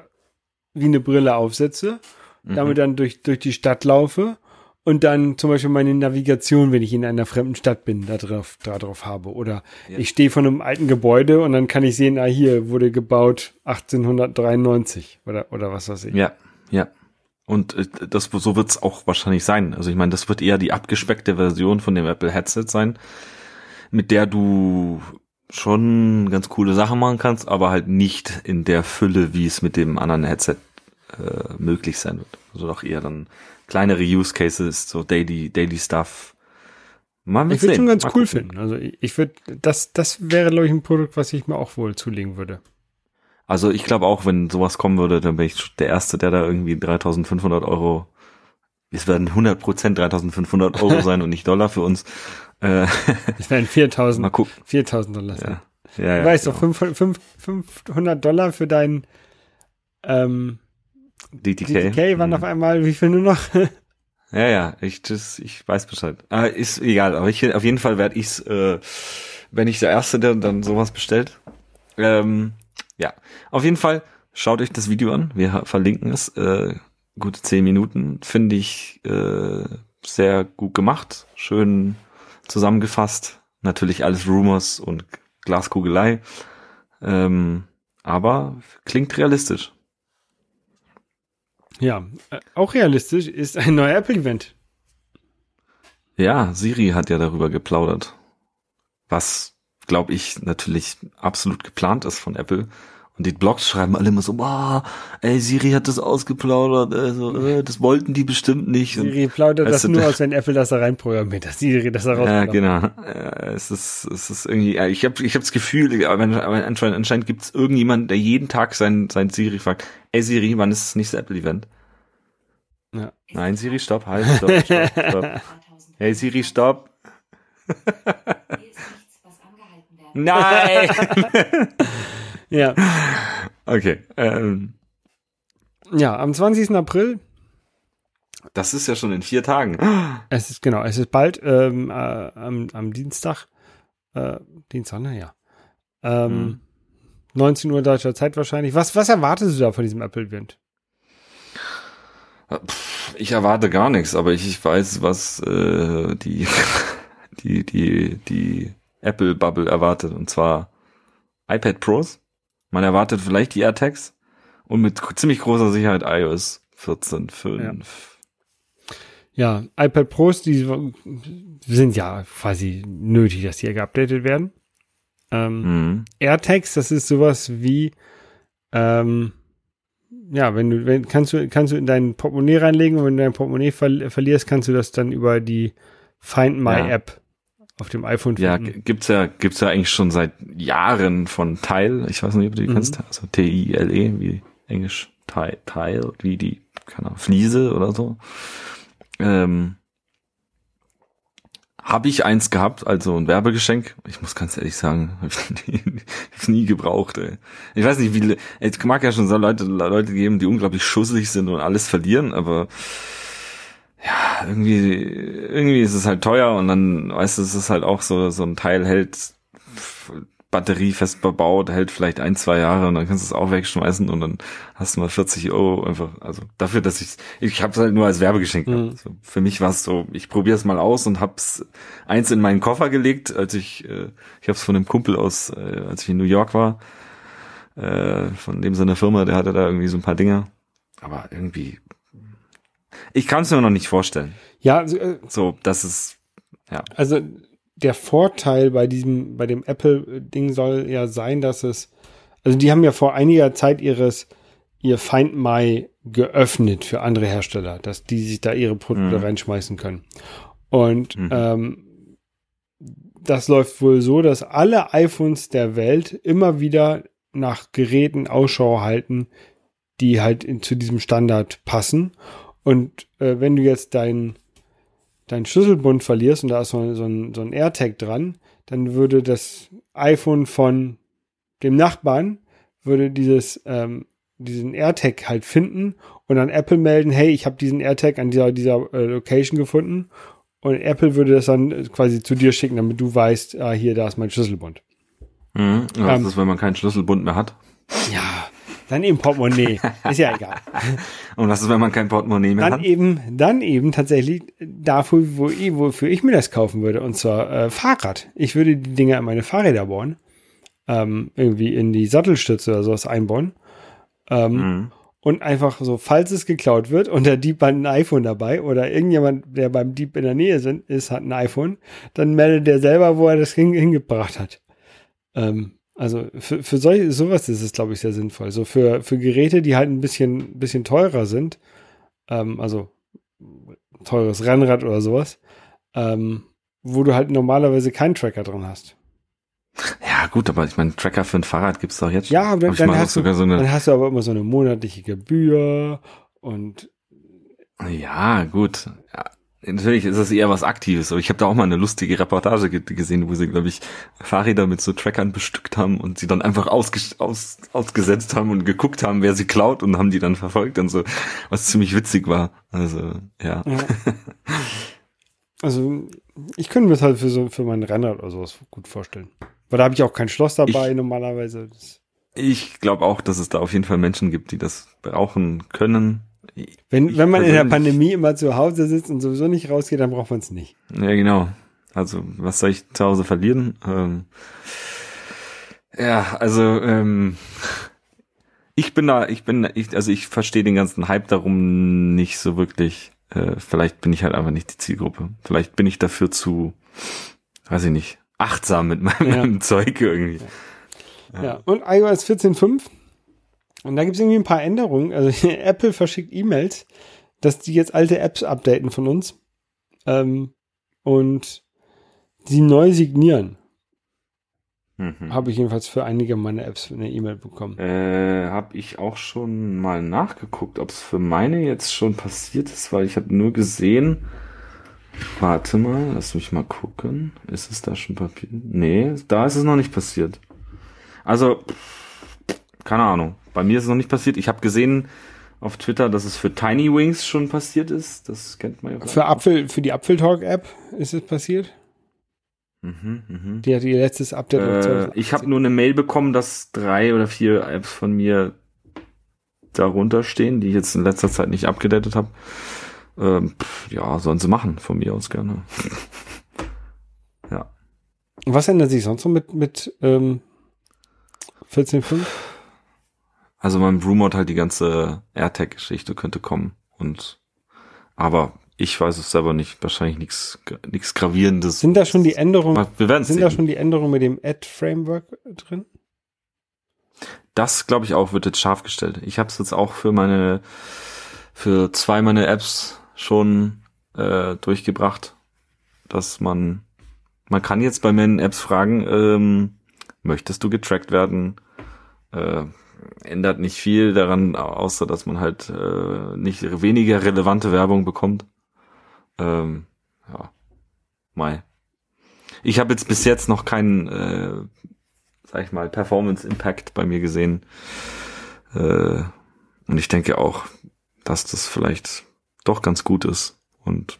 wie eine Brille aufsetze mhm. damit dann durch, durch die Stadt laufe und dann zum Beispiel meine Navigation, wenn ich in einer fremden Stadt bin, da drauf, da drauf habe. Oder ja. ich stehe vor einem alten Gebäude und dann kann ich sehen, ah, hier wurde gebaut 1893 oder, oder was weiß ich. Ja, ja. Und äh, das so wird's auch wahrscheinlich sein. Also ich meine, das wird eher die abgespeckte Version von dem Apple Headset sein, mit der du schon ganz coole Sachen machen kannst, aber halt nicht in der Fülle, wie es mit dem anderen Headset äh, möglich sein wird. Also doch eher dann kleinere Use Cases, so Daily, Daily Stuff. Mal ich würde schon ganz Mal cool gucken. finden. Also ich, würde, das, das wäre, glaube ich, ein Produkt, was ich mir auch wohl zulegen würde. Also ich glaube auch, wenn sowas kommen würde, dann wäre ich der Erste, der da irgendwie 3500 Euro, es werden 100 Prozent 3500 Euro sein und nicht Dollar für uns. Äh, es werden 4000, Mal gucken. 4000 Dollar sein. Ja. Ja, ja, du weißt genau. doch, 500, 500 Dollar für deinen ähm, DTK. DTK waren mhm. auf einmal, wie viel nur noch? ja, ja, ich, das, ich weiß Bescheid. Ah, ist egal, aber ich, auf jeden Fall werde ich's, äh, wenn ich der Erste, der dann sowas bestellt. Ähm, ja, auf jeden Fall schaut euch das Video an. Wir verlinken es. Äh, gute zehn Minuten, finde ich äh, sehr gut gemacht, schön zusammengefasst. Natürlich alles Rumors und Glaskugelei. Ähm, aber klingt realistisch. Ja, äh, auch realistisch ist ein neuer Apple-Event. Ja, Siri hat ja darüber geplaudert. Was, glaube ich, natürlich absolut geplant ist von Apple. Und die Blogs schreiben alle immer so, wow, ey, Siri hat das ausgeplaudert, also, äh, das wollten die bestimmt nicht. Siri plaudert das nur aus, wenn Apple das da reinprogrammiert, dass Siri das da Ja, genau. Ja, es ist, es ist irgendwie, ja, ich habe ich hab das Gefühl, aber anscheinend, anscheinend gibt es irgendjemanden, der jeden Tag sein, sein Siri fragt, ey Siri, wann ist das nächste Apple-Event? Ja. Nein, Siri, stopp, halt, stopp, stopp, stopp. hey Siri, stopp. Nein! ja. Okay. Ähm. Ja, am 20. April. Das ist ja schon in vier Tagen. Es ist genau, es ist bald ähm, äh, am, am Dienstag. Äh, Dienstag, ne? Ja. Ähm, hm. 19 Uhr deutscher Zeit wahrscheinlich. Was, was erwartest du da von diesem Apple-Event? Ich erwarte gar nichts, aber ich, ich weiß, was äh, die, die, die, die Apple Bubble erwartet, und zwar iPad Pros. Man erwartet vielleicht die AirTags und mit ziemlich großer Sicherheit iOS 14.5. Ja. ja, iPad Pros, die sind ja quasi nötig, dass die hier geupdatet werden. Ähm, mhm. AirTags, das ist sowas wie, ähm, ja, wenn du, wenn, kannst du, kannst du in dein Portemonnaie reinlegen und wenn du dein Portemonnaie ver verlierst, kannst du das dann über die Find My ja. App auf dem iPhone finden. Ja, gibt's ja, gibt's ja eigentlich schon seit Jahren von Tile. Ich weiß nicht, ob du die mhm. kennst. Also T-I-L-E, wie Englisch Tile, Tile, wie die, keine Ahnung, Fliese oder so. Ähm, habe ich eins gehabt, also ein Werbegeschenk. Ich muss ganz ehrlich sagen, habe ich nie gebraucht. Ey. Ich weiß nicht, wie es mag ja schon so Leute, Leute geben, die unglaublich schussig sind und alles verlieren, aber ja, irgendwie, irgendwie ist es halt teuer und dann, weißt du, es ist halt auch so, so ein Teil hält Batterie fest bebaut, hält vielleicht ein, zwei Jahre und dann kannst du es auch wegschmeißen und dann hast du mal 40 Euro einfach, also dafür, dass ich, ich habe es halt nur als Werbegeschenk mhm. Also für mich war es so, ich probiere es mal aus und hab's eins in meinen Koffer gelegt, als ich, äh, ich habe es von einem Kumpel aus, äh, als ich in New York war, äh, von dem seiner Firma, der hatte da irgendwie so ein paar Dinger, aber irgendwie ich kann es mir noch nicht vorstellen. Ja, also, äh, so, das ist ja. Also der Vorteil bei diesem, bei dem Apple-Ding soll ja sein, dass es, also die haben ja vor einiger Zeit ihres, ihr Find My geöffnet für andere Hersteller, dass die sich da ihre Produkte mhm. reinschmeißen können. Und mhm. ähm, das läuft wohl so, dass alle iPhones der Welt immer wieder nach Geräten Ausschau halten, die halt in, zu diesem Standard passen. Und äh, wenn du jetzt dein, dein Schlüsselbund verlierst und da ist so, so, ein, so ein AirTag dran, dann würde das iPhone von dem Nachbarn würde dieses ähm, diesen AirTag halt finden und an Apple melden, hey, ich habe diesen AirTag an dieser dieser äh, Location gefunden und Apple würde das dann quasi zu dir schicken, damit du weißt, ah, hier, da ist mein Schlüsselbund. Mhm, was ähm, ist, wenn man keinen Schlüsselbund mehr hat? Ja, dann eben Portemonnaie. Ist ja egal. Und was ist, wenn man kein Portemonnaie mehr dann hat? Dann eben, dann eben tatsächlich dafür, wo ich, wofür ich mir das kaufen würde. Und zwar äh, Fahrrad. Ich würde die Dinger in meine Fahrräder bauen. Ähm, irgendwie in die Sattelstütze oder sowas einbauen. Ähm, mhm. Und einfach so, falls es geklaut wird und der Dieb hat ein iPhone dabei oder irgendjemand, der beim Dieb in der Nähe sind, ist, hat ein iPhone, dann meldet der selber, wo er das hingebracht hat. Ähm, also für, für solche, sowas ist es, glaube ich, sehr sinnvoll. So für, für Geräte, die halt ein bisschen, bisschen teurer sind, ähm, also teures Rennrad oder sowas, ähm, wo du halt normalerweise keinen Tracker drin hast. Ja, gut, aber ich meine, Tracker für ein Fahrrad gibt's doch jetzt schon. Ja, aber dann, dann hast du, so dann hast du aber immer so eine monatliche Gebühr und ja, gut. Natürlich ist es eher was Aktives, aber ich habe da auch mal eine lustige Reportage gesehen, wo sie, glaube ich, Fahrräder mit so Trackern bestückt haben und sie dann einfach ausges aus ausgesetzt haben und geguckt haben, wer sie klaut und haben die dann verfolgt und so, was ziemlich witzig war. Also, ja. ja. Also, ich könnte mir das halt für so für mein Rennrad oder sowas gut vorstellen. Weil da habe ich auch kein Schloss dabei ich, normalerweise. Ich glaube auch, dass es da auf jeden Fall Menschen gibt, die das brauchen können wenn, wenn man in der Pandemie immer zu Hause sitzt und sowieso nicht rausgeht, dann braucht man es nicht. Ja, genau. Also, was soll ich zu Hause verlieren? Ähm, ja, also, ähm, ich bin da, ich bin, ich, also ich verstehe den ganzen Hype darum nicht so wirklich. Äh, vielleicht bin ich halt einfach nicht die Zielgruppe. Vielleicht bin ich dafür zu, weiß ich nicht, achtsam mit meinem ja. Zeug irgendwie. Ja. ja. und iOS 14.5 Und da gibt es irgendwie ein paar Änderungen. Also Apple verschickt E-Mails, dass die jetzt alte Apps updaten von uns ähm, und sie neu signieren. Mhm. Habe ich jedenfalls für einige meiner Apps eine E-Mail bekommen. Äh, habe ich auch schon mal nachgeguckt, ob es für meine jetzt schon passiert ist, weil ich habe nur gesehen. Warte mal, lass mich mal gucken. Ist es da schon Papier? Nee, da ist es noch nicht passiert. Also, keine Ahnung. Bei mir ist es noch nicht passiert. Ich habe gesehen auf Twitter, dass es für Tiny Wings schon passiert ist. Das kennt man ja. Für Apfel, für die Apfeltalk-App ist es passiert. Mhm, mhm. Die hat ihr letztes Update. Äh, 2018. ich habe nur eine Mail bekommen, dass drei oder vier Apps von mir darunter stehen, die ich jetzt in letzter Zeit nicht abgedatet habe. Ähm, ja, sollen sie machen, von mir aus gerne. ja. Was ändert sich sonst noch mit, mit ähm, 14.5? Also mein Rumort halt die ganze AirTag-Geschichte könnte kommen. Und aber ich weiß es selber nicht. Wahrscheinlich nichts nichts gravierendes. Sind da schon die Änderungen, wir werden sind sehen. da schon die Änderungen mit dem Ad-Framework drin? Das glaube ich auch wird jetzt scharf gestellt. Ich habe es jetzt auch für meine für zwei meiner Apps schon äh, durchgebracht, dass man man kann jetzt bei meinen Apps fragen, ähm, möchtest du getrackt werden? Äh, ändert nicht viel daran, außer dass man halt äh, nicht weniger relevante Werbung bekommt. Ähm, ja, Mai. Ich habe jetzt bis jetzt noch keinen, äh, sag ich mal, Performance Impact bei mir gesehen. Äh, und ich denke auch, dass das vielleicht doch ganz gut ist. Und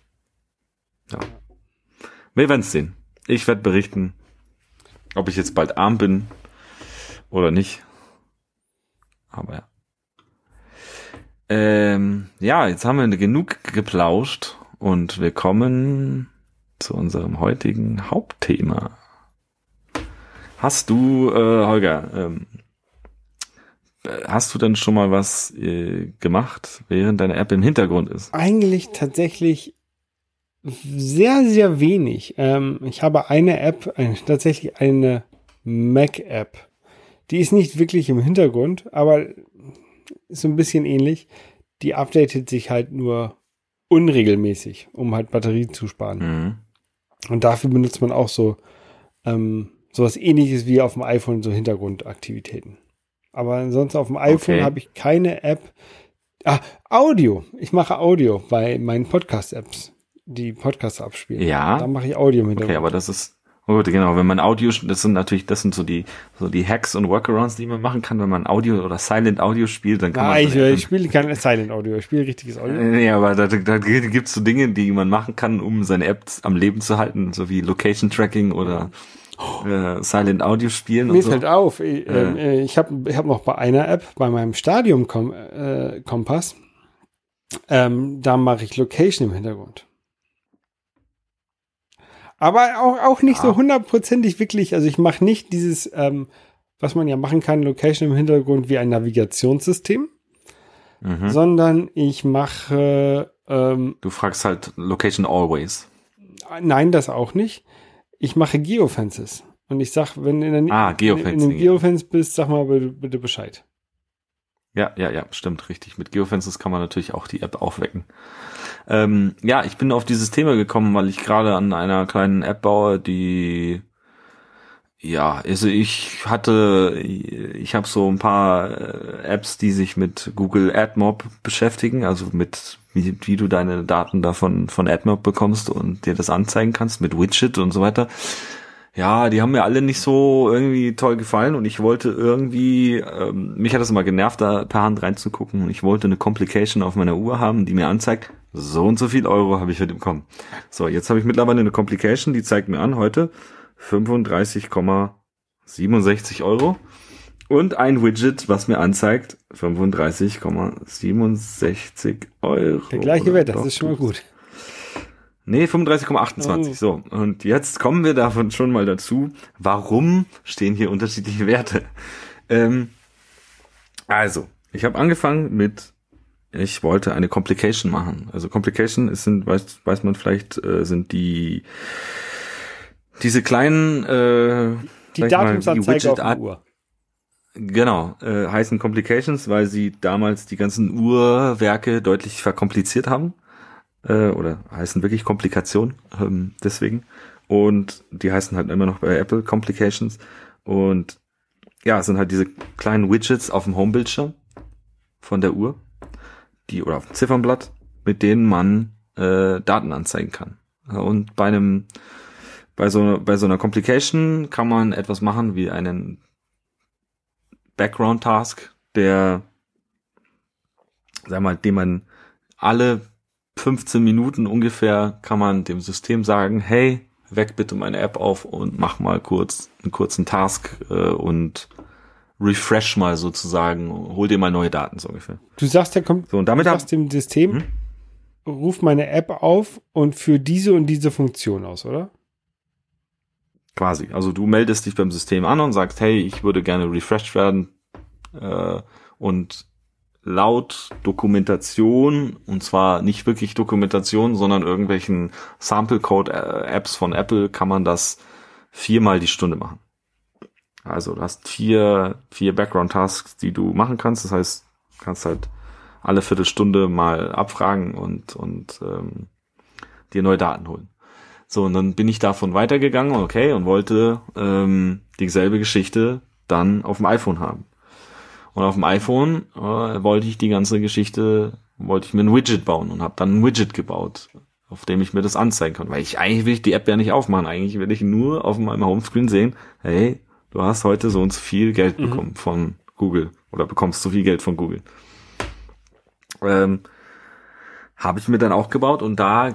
ja, wir werden sehen. Ich werde berichten, ob ich jetzt bald arm bin oder nicht. Aber ja. Ähm, ja, jetzt haben wir genug geplauscht und wir kommen zu unserem heutigen Hauptthema. Hast du, äh, Holger, ähm, äh, hast du denn schon mal was äh, gemacht, während deine App im Hintergrund ist? Eigentlich tatsächlich sehr, sehr wenig. Ähm, ich habe eine App, eine, tatsächlich eine Mac-App. Die ist nicht wirklich im Hintergrund, aber ist so ein bisschen ähnlich. Die updatet sich halt nur unregelmäßig, um halt Batterie zu sparen. Mhm. Und dafür benutzt man auch so ähm, sowas ähnliches wie auf dem iPhone, so Hintergrundaktivitäten. Aber ansonsten auf dem iPhone Okay. habe ich keine App. Ah, Audio. Ich mache Audio bei meinen Podcast-Apps, die Podcasts abspielen. Ja. Da mache ich Audio Hintergrund. Okay, aber das ist gut, genau, wenn man Audio, das sind natürlich, das sind so die, so die Hacks und Workarounds, die man machen kann, wenn man Audio oder Silent Audio spielt, dann kann Nein, man. ich, ich spiele kein Silent Audio, ich spiele richtiges Audio. Nee, aber da, da gibt's so Dinge, die man machen kann, um seine App am Leben zu halten, so wie Location Tracking oder äh, Silent Audio spielen Mir so. fällt auf, ich, ähm, äh, ich habe ich hab noch bei einer App, bei meinem Stadium -Kom äh, Kompass, ähm, da mache ich Location im Hintergrund. Aber auch, auch nicht so Ja. hundertprozentig wirklich, also ich mache nicht dieses, ähm, was man ja machen kann, Location im Hintergrund wie ein Navigationssystem, Mhm. sondern ich mache, ähm, Du fragst halt Location Always. nein, das auch nicht. Ich mache Geofences. Und ich sag, wenn du in, der, Ah, in, in dem Geofence bist, sag mal bitte, bitte Bescheid. Ja, ja, ja, stimmt, richtig. Mit Geofences kann man natürlich auch die App aufwecken. Ähm, ja, ich bin auf dieses Thema gekommen, weil ich gerade an einer kleinen App baue, die ja, also ich hatte, ich habe so ein paar äh, Apps, die sich mit Google AdMob beschäftigen, also mit wie, wie du deine Daten davon von AdMob bekommst und dir das anzeigen kannst mit Widget und so weiter. Ja, die haben mir alle nicht so irgendwie toll gefallen und ich wollte irgendwie, ähm, mich hat das immer genervt, da per Hand reinzugucken und ich wollte eine Complication auf meiner Uhr haben, die mir anzeigt, so und so viel Euro habe ich heute bekommen. So, jetzt habe ich mittlerweile eine Complication, die zeigt mir an heute 35,67 Euro und ein Widget, was mir anzeigt 35,67 Euro. Der gleiche Wert, das ist schon mal gut. Nee, 35,28. Oh. So, und jetzt kommen wir davon schon mal dazu, warum stehen hier unterschiedliche Werte. Ähm, also, ich habe angefangen mit, ich wollte eine Complication machen. Also Complication ist, sind, weiß, weiß man vielleicht, äh, sind die diese kleinen äh, Die ich mal, Datumsanzeige auf der Uhr. Genau, äh, heißen Complications, weil sie damals die ganzen Uhrwerke deutlich verkompliziert haben. Äh, oder heißen wirklich Komplikation, ähm, deswegen. Und die heißen halt immer noch bei Apple Complications. Und ja, es sind halt diese kleinen Widgets auf dem Homebildschirm von der Uhr, die oder auf dem Ziffernblatt, mit denen man äh, Daten anzeigen kann. Und bei einem bei so, bei so einer Complication kann man etwas machen wie einen Background-Task, der, sag mal, den man alle 15 Minuten ungefähr kann man dem System sagen, hey, weck bitte meine App auf und mach mal kurz einen kurzen Task äh, und refresh mal sozusagen, hol dir mal neue Daten so ungefähr. Du sagst ja, komm, so, und damit du sagst dem System, hm? ruf meine App auf und für diese und diese Funktion aus, oder? Quasi. Also du meldest dich beim System an und sagst, hey, ich würde gerne refreshed werden äh, und laut Dokumentation, und zwar nicht wirklich Dokumentation, sondern irgendwelchen Sample Code Apps von Apple, kann man das viermal die Stunde machen. Also du hast vier, vier Background Tasks, die du machen kannst. Das heißt, kannst halt alle Viertelstunde mal abfragen und, und ähm, dir neue Daten holen. So, und dann bin ich davon weitergegangen, okay, und wollte ähm, dieselbe Geschichte dann auf dem iPhone haben. Und auf dem iPhone äh, wollte ich die ganze Geschichte, wollte ich mir ein Widget bauen und habe dann ein Widget gebaut, auf dem ich mir das anzeigen kann. Weil ich eigentlich will ich die App ja nicht aufmachen. Eigentlich will ich nur auf meinem Homescreen sehen, hey, du hast heute so und so viel Geld mhm. bekommen von Google oder bekommst so viel Geld von Google. Ähm, habe ich mir dann auch gebaut und da äh,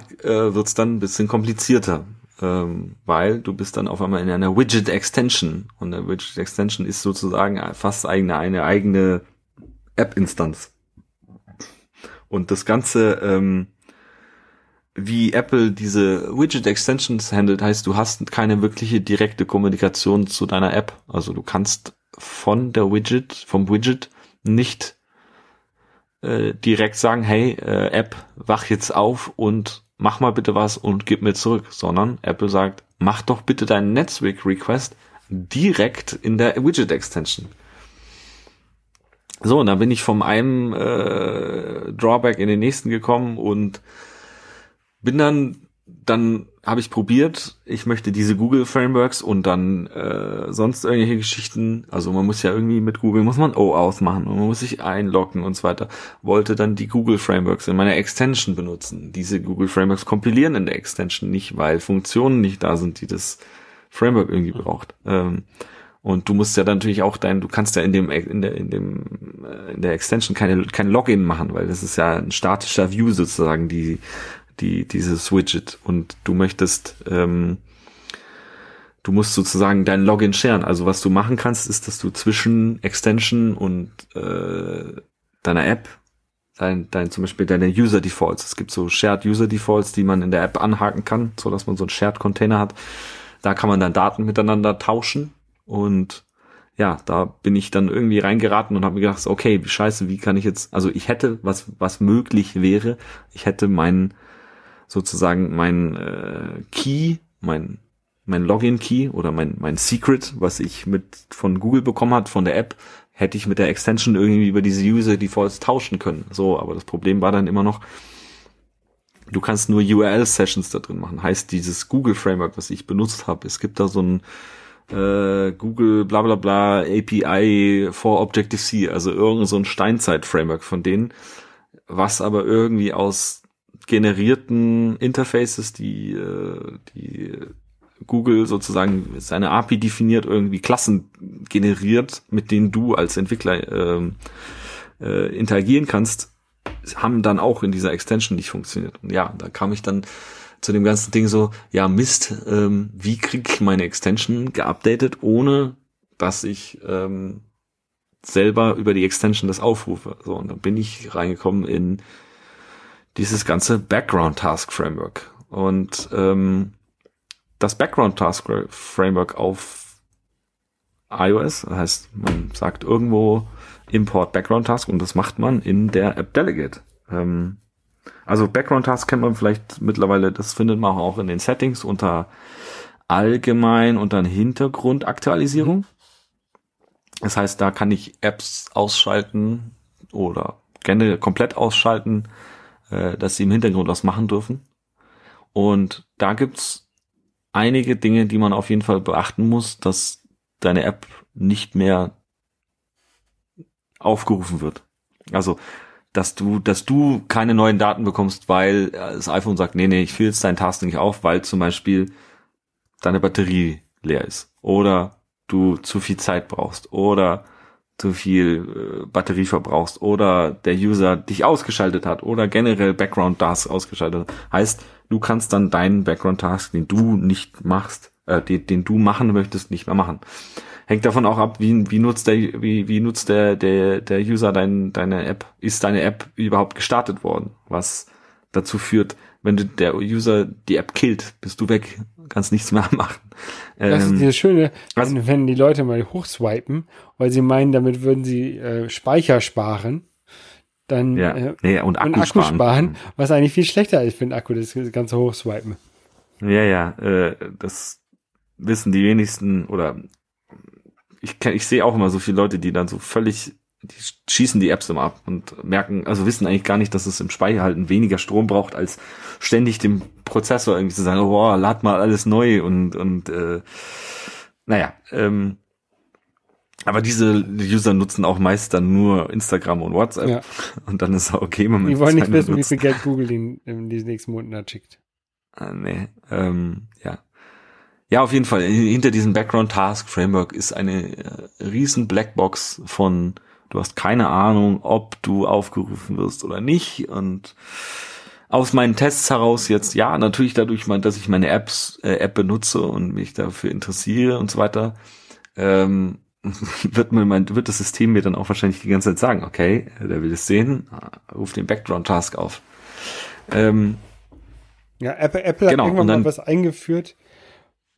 wird's dann ein bisschen komplizierter, ähm, weil du bist dann auf einmal in einer Widget Extension und eine Widget Extension ist sozusagen fast eigene, eine eigene App-Instanz. Und das Ganze, ähm, wie Apple diese Widget Extensions handelt, heißt, du hast keine wirkliche direkte Kommunikation zu deiner App. Also du kannst von der Widget, vom Widget nicht äh, direkt sagen, hey, äh, App, wach jetzt auf und mach mal bitte was und gib mir zurück, sondern Apple sagt, mach doch bitte deinen Netzwerk-Request direkt in der Widget-Extension. So, und dann bin ich vom einem äh, Drawback in den nächsten gekommen und bin dann dann habe ich probiert, ich möchte diese Google Frameworks und dann äh, sonst irgendwelche Geschichten, also man muss ja irgendwie mit Google, muss man O ausmachen und man muss sich einloggen und so weiter, wollte dann die Google Frameworks in meiner Extension benutzen. Diese Google Frameworks kompilieren in der Extension nicht, weil Funktionen nicht da sind, die das Framework irgendwie braucht. Ähm, und du musst ja dann natürlich auch dein, du kannst ja in dem, in der, in dem, äh, in der Extension keine, kein Login machen, weil das ist ja ein statischer View sozusagen, die die, dieses Widget und du möchtest, ähm, du musst sozusagen dein Login sharen. Also was du machen kannst, ist, dass du zwischen Extension und äh, deiner App dein, dein zum Beispiel deine User Defaults. Es gibt so Shared User Defaults, die man in der App anhaken kann, so dass man so einen Shared Container hat. Da kann man dann Daten miteinander tauschen und ja, da bin ich dann irgendwie reingeraten und habe mir gedacht, okay, scheiße, wie kann ich jetzt, also ich hätte, was, was möglich wäre, ich hätte meinen sozusagen mein äh, Key, mein mein Login-Key oder mein, mein Secret, was ich mit von Google bekommen hat, von der App, hätte ich mit der Extension irgendwie über diese User Defaults tauschen können. So, aber das Problem war dann immer noch, du kannst nur URL-Sessions da drin machen. Heißt, dieses Google-Framework, was ich benutzt habe, es gibt da so ein äh, Google bla bla bla API for Objective-C, also irgend so ein Steinzeit-Framework von denen, was aber irgendwie aus generierten Interfaces, die, äh, die Google sozusagen seine API definiert, irgendwie Klassen generiert, mit denen du als Entwickler äh, äh, interagieren kannst, haben dann auch in dieser Extension nicht funktioniert. Und ja, da kam ich dann zu dem ganzen Ding so, ja Mist, ähm, wie kriege ich meine Extension geupdatet, ohne dass ich ähm, selber über die Extension das aufrufe. So, und dann bin ich reingekommen in dieses ganze Background Task Framework. Und ähm, das Background Task Framework auf iOS, das heißt, man sagt irgendwo Import Background Task und das macht man in der App Delegate. Ähm, also Background Task kennt man vielleicht mittlerweile, das findet man auch in den Settings unter allgemein und dann Hintergrundaktualisierung. Das heißt, da kann ich Apps ausschalten oder generell komplett ausschalten, äh, dass sie im Hintergrund was machen dürfen. Und da gibt's einige Dinge, die man auf jeden Fall beachten muss, dass deine App nicht mehr aufgerufen wird. Also, dass du, dass du keine neuen Daten bekommst, weil das iPhone sagt, nee, nee, ich fülle jetzt deinen Task nicht auf, weil zum Beispiel deine Batterie leer ist. Oder du zu viel Zeit brauchst. Oder zu viel äh, Batterie verbrauchst oder der User dich ausgeschaltet hat oder generell Background Tasks ausgeschaltet hat. Heißt, du kannst dann deinen Background Task, den du nicht machst, äh, den, den du machen möchtest, nicht mehr machen. Hängt davon auch ab, wie, wie nutzt der, wie, wie nutzt der, der, der User dein, deine App? Ist deine App überhaupt gestartet worden? Was dazu führt, wenn du der User die App killt, bist du weg, kannst nichts mehr machen. Das ist ähm, das Schöne, also, wenn, wenn die Leute mal hochswipen, weil sie meinen, damit würden sie äh, Speicher sparen, dann ja, äh, nee, und Akku, und Akku sparen. sparen. was eigentlich viel schlechter ist für den Akku, das ganze Hochswipen. Ja, ja, äh, das wissen die wenigsten oder ich, ich sehe auch immer so viele Leute, die dann so völlig die schießen die Apps immer ab und merken, also wissen eigentlich gar nicht, dass es im Speicherhalten weniger Strom braucht, als ständig dem Prozessor irgendwie zu sagen, oh, lad mal alles neu und, und äh, naja, ähm, aber diese User nutzen auch meist dann nur Instagram und WhatsApp ja. und dann ist es okay, man Die wollen nicht wissen, nutzt. wie viel Geld Google in, in diesen nächsten Monaten schickt. Ah, nee, ähm, ja. Ja, auf jeden Fall. Hinter diesem Background Task Framework ist eine äh, riesen Blackbox von Du hast keine Ahnung, ob du aufgerufen wirst oder nicht. Und aus meinen Tests heraus jetzt, ja, natürlich dadurch, dass ich meine Apps, äh, App benutze und mich dafür interessiere und so weiter, ähm, wird mir mein, wird das System mir dann auch wahrscheinlich die ganze Zeit sagen, okay, der will es sehen, ruf den Background-Task auf. Ähm, ja, Apple, Apple genau, hat irgendwann dann, mal was eingeführt,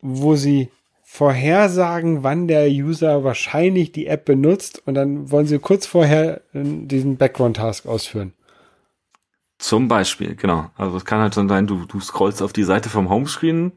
wo sie vorhersagen, wann der User wahrscheinlich die App benutzt und dann wollen sie kurz vorher diesen Background-Task ausführen. Zum Beispiel, genau. Also es kann halt schon sein, du, du scrollst auf die Seite vom Homescreen,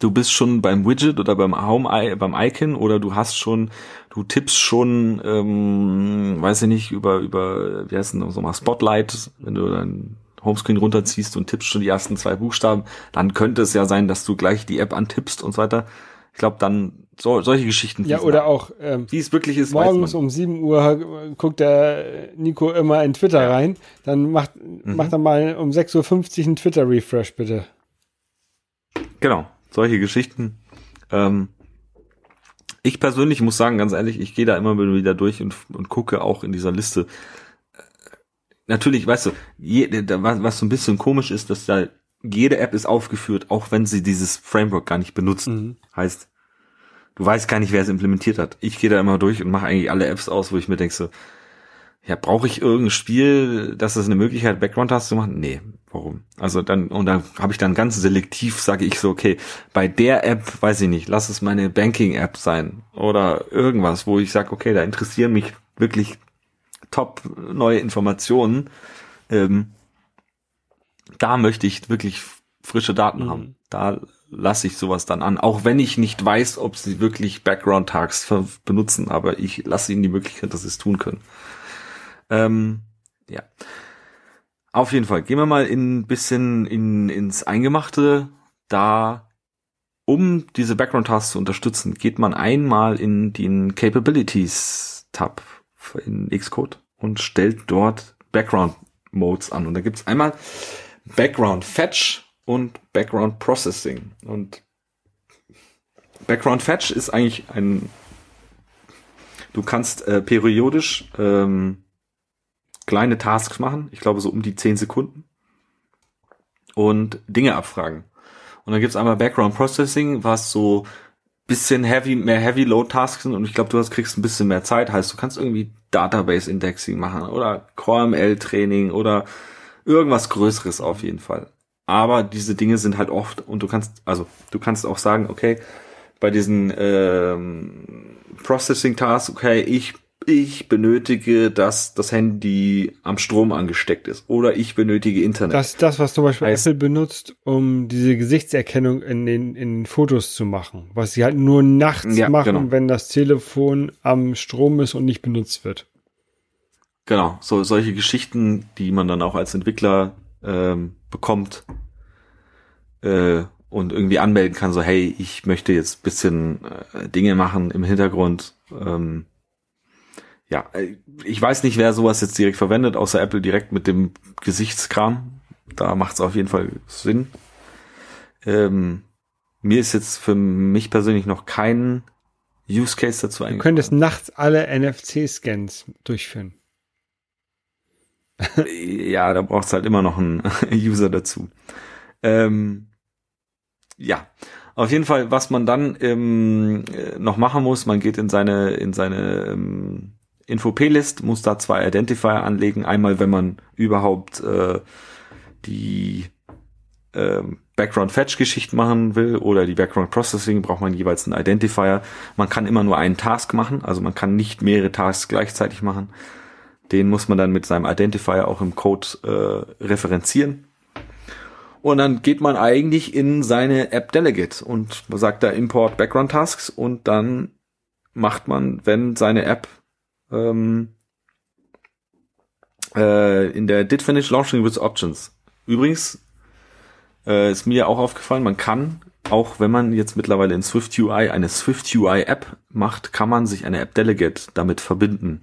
du bist schon beim Widget oder beim Home beim Icon oder du hast schon, du tippst schon, ähm, weiß ich nicht, über, über, wie heißt denn so mal Spotlight, wenn du dein Homescreen runterziehst und tippst schon die ersten zwei Buchstaben, dann könnte es ja sein, dass du gleich die App antippst und so weiter. Ich glaube, dann so, solche Geschichten. Ja, oder auch, ähm, wie es wirklich ist. Morgens um 7 Uhr guckt der Nico immer in Twitter ja. rein. Dann macht, mhm. macht er mal um 6.50 Uhr einen Twitter-Refresh, bitte. Genau, solche Geschichten. Ähm, ich persönlich muss sagen, ganz ehrlich, ich gehe da immer wieder durch und, und gucke auch in dieser Liste, natürlich, weißt du, je, was, was so ein bisschen komisch ist, dass da jede App ist aufgeführt, auch wenn sie dieses Framework gar nicht benutzen. Mhm. Heißt, du weißt gar nicht, wer es implementiert hat. Ich gehe da immer durch und mache eigentlich alle Apps aus, wo ich mir denke so, ja, brauche ich irgendein Spiel, dass es eine Möglichkeit Background-Tasks zu machen? Nee, warum? Also dann, und da habe ich dann ganz selektiv, sage ich so, okay, bei der App, weiß ich nicht, lass es meine Banking-App sein oder irgendwas, wo ich sage, okay, da interessieren mich wirklich top neue Informationen. Ähm, da möchte ich wirklich frische Daten mhm. haben. Da lasse ich sowas dann an, auch wenn ich nicht weiß, ob sie wirklich Background-Tags benutzen, aber ich lasse ihnen die Möglichkeit, dass sie es tun können. Ähm, ja. Auf jeden Fall. Gehen wir mal ein bisschen in, ins Eingemachte. Da, um diese Background-Tasks zu unterstützen, geht man einmal in den Capabilities-Tab in Xcode und stellt dort Background Modes an. Und da gibt's einmal Background Fetch und Background Processing. Und Background Fetch ist eigentlich ein, du kannst äh, periodisch ähm, kleine Tasks machen, ich glaube so um die 10 Sekunden und Dinge abfragen. Und dann gibt's einmal Background Processing, was so bisschen heavy, mehr Heavy Load Tasks sind und ich glaube, du hast, kriegst ein bisschen mehr Zeit. Heißt, du kannst irgendwie Database Indexing machen oder CoreML Training oder irgendwas Größeres auf jeden Fall. Aber diese Dinge sind halt oft und du kannst, also du kannst auch sagen, okay, bei diesen ähm, Processing Tasks, okay, ich ich benötige, dass das Handy am Strom angesteckt ist oder ich benötige Internet. Das ist das, was zum Beispiel heißt, Apple benutzt, um diese Gesichtserkennung in den, in Fotos zu machen. Was sie halt nur nachts ja, machen, genau. wenn das Telefon am Strom ist und nicht benutzt wird. Genau, so solche Geschichten, die man dann auch als Entwickler ähm, bekommt äh, und irgendwie anmelden kann, so hey, ich möchte jetzt bisschen äh, Dinge machen im Hintergrund. Ähm, ja, äh, ich weiß nicht, wer sowas jetzt direkt verwendet, außer Apple direkt mit dem Gesichtskram. Da macht es auf jeden Fall Sinn. Ähm, mir ist jetzt für mich persönlich noch kein Use Case dazu eingefallen. Du könntest nachts alle NFC-Scans durchführen. ja, da braucht es halt immer noch einen User dazu. Ähm, ja, auf jeden Fall, was man dann ähm, noch machen muss, man geht in seine in seine ähm, Info-P-List, muss da zwei Identifier anlegen. Einmal, wenn man überhaupt äh, die äh, Background-Fetch-Geschichte machen will oder die Background-Processing, braucht man jeweils einen Identifier. Man kann immer nur einen Task machen, also man kann nicht mehrere Tasks gleichzeitig machen. Den muss man dann mit seinem Identifier auch im Code äh, referenzieren. Und dann geht man eigentlich in seine App Delegate und sagt da Import Background Tasks und dann macht man, wenn seine App ähm, äh, in der Did Finish Launching with Options. Übrigens äh, ist mir auch aufgefallen, man kann, auch wenn man jetzt mittlerweile in Swift UI eine Swift UI App macht, kann man sich eine App Delegate damit verbinden.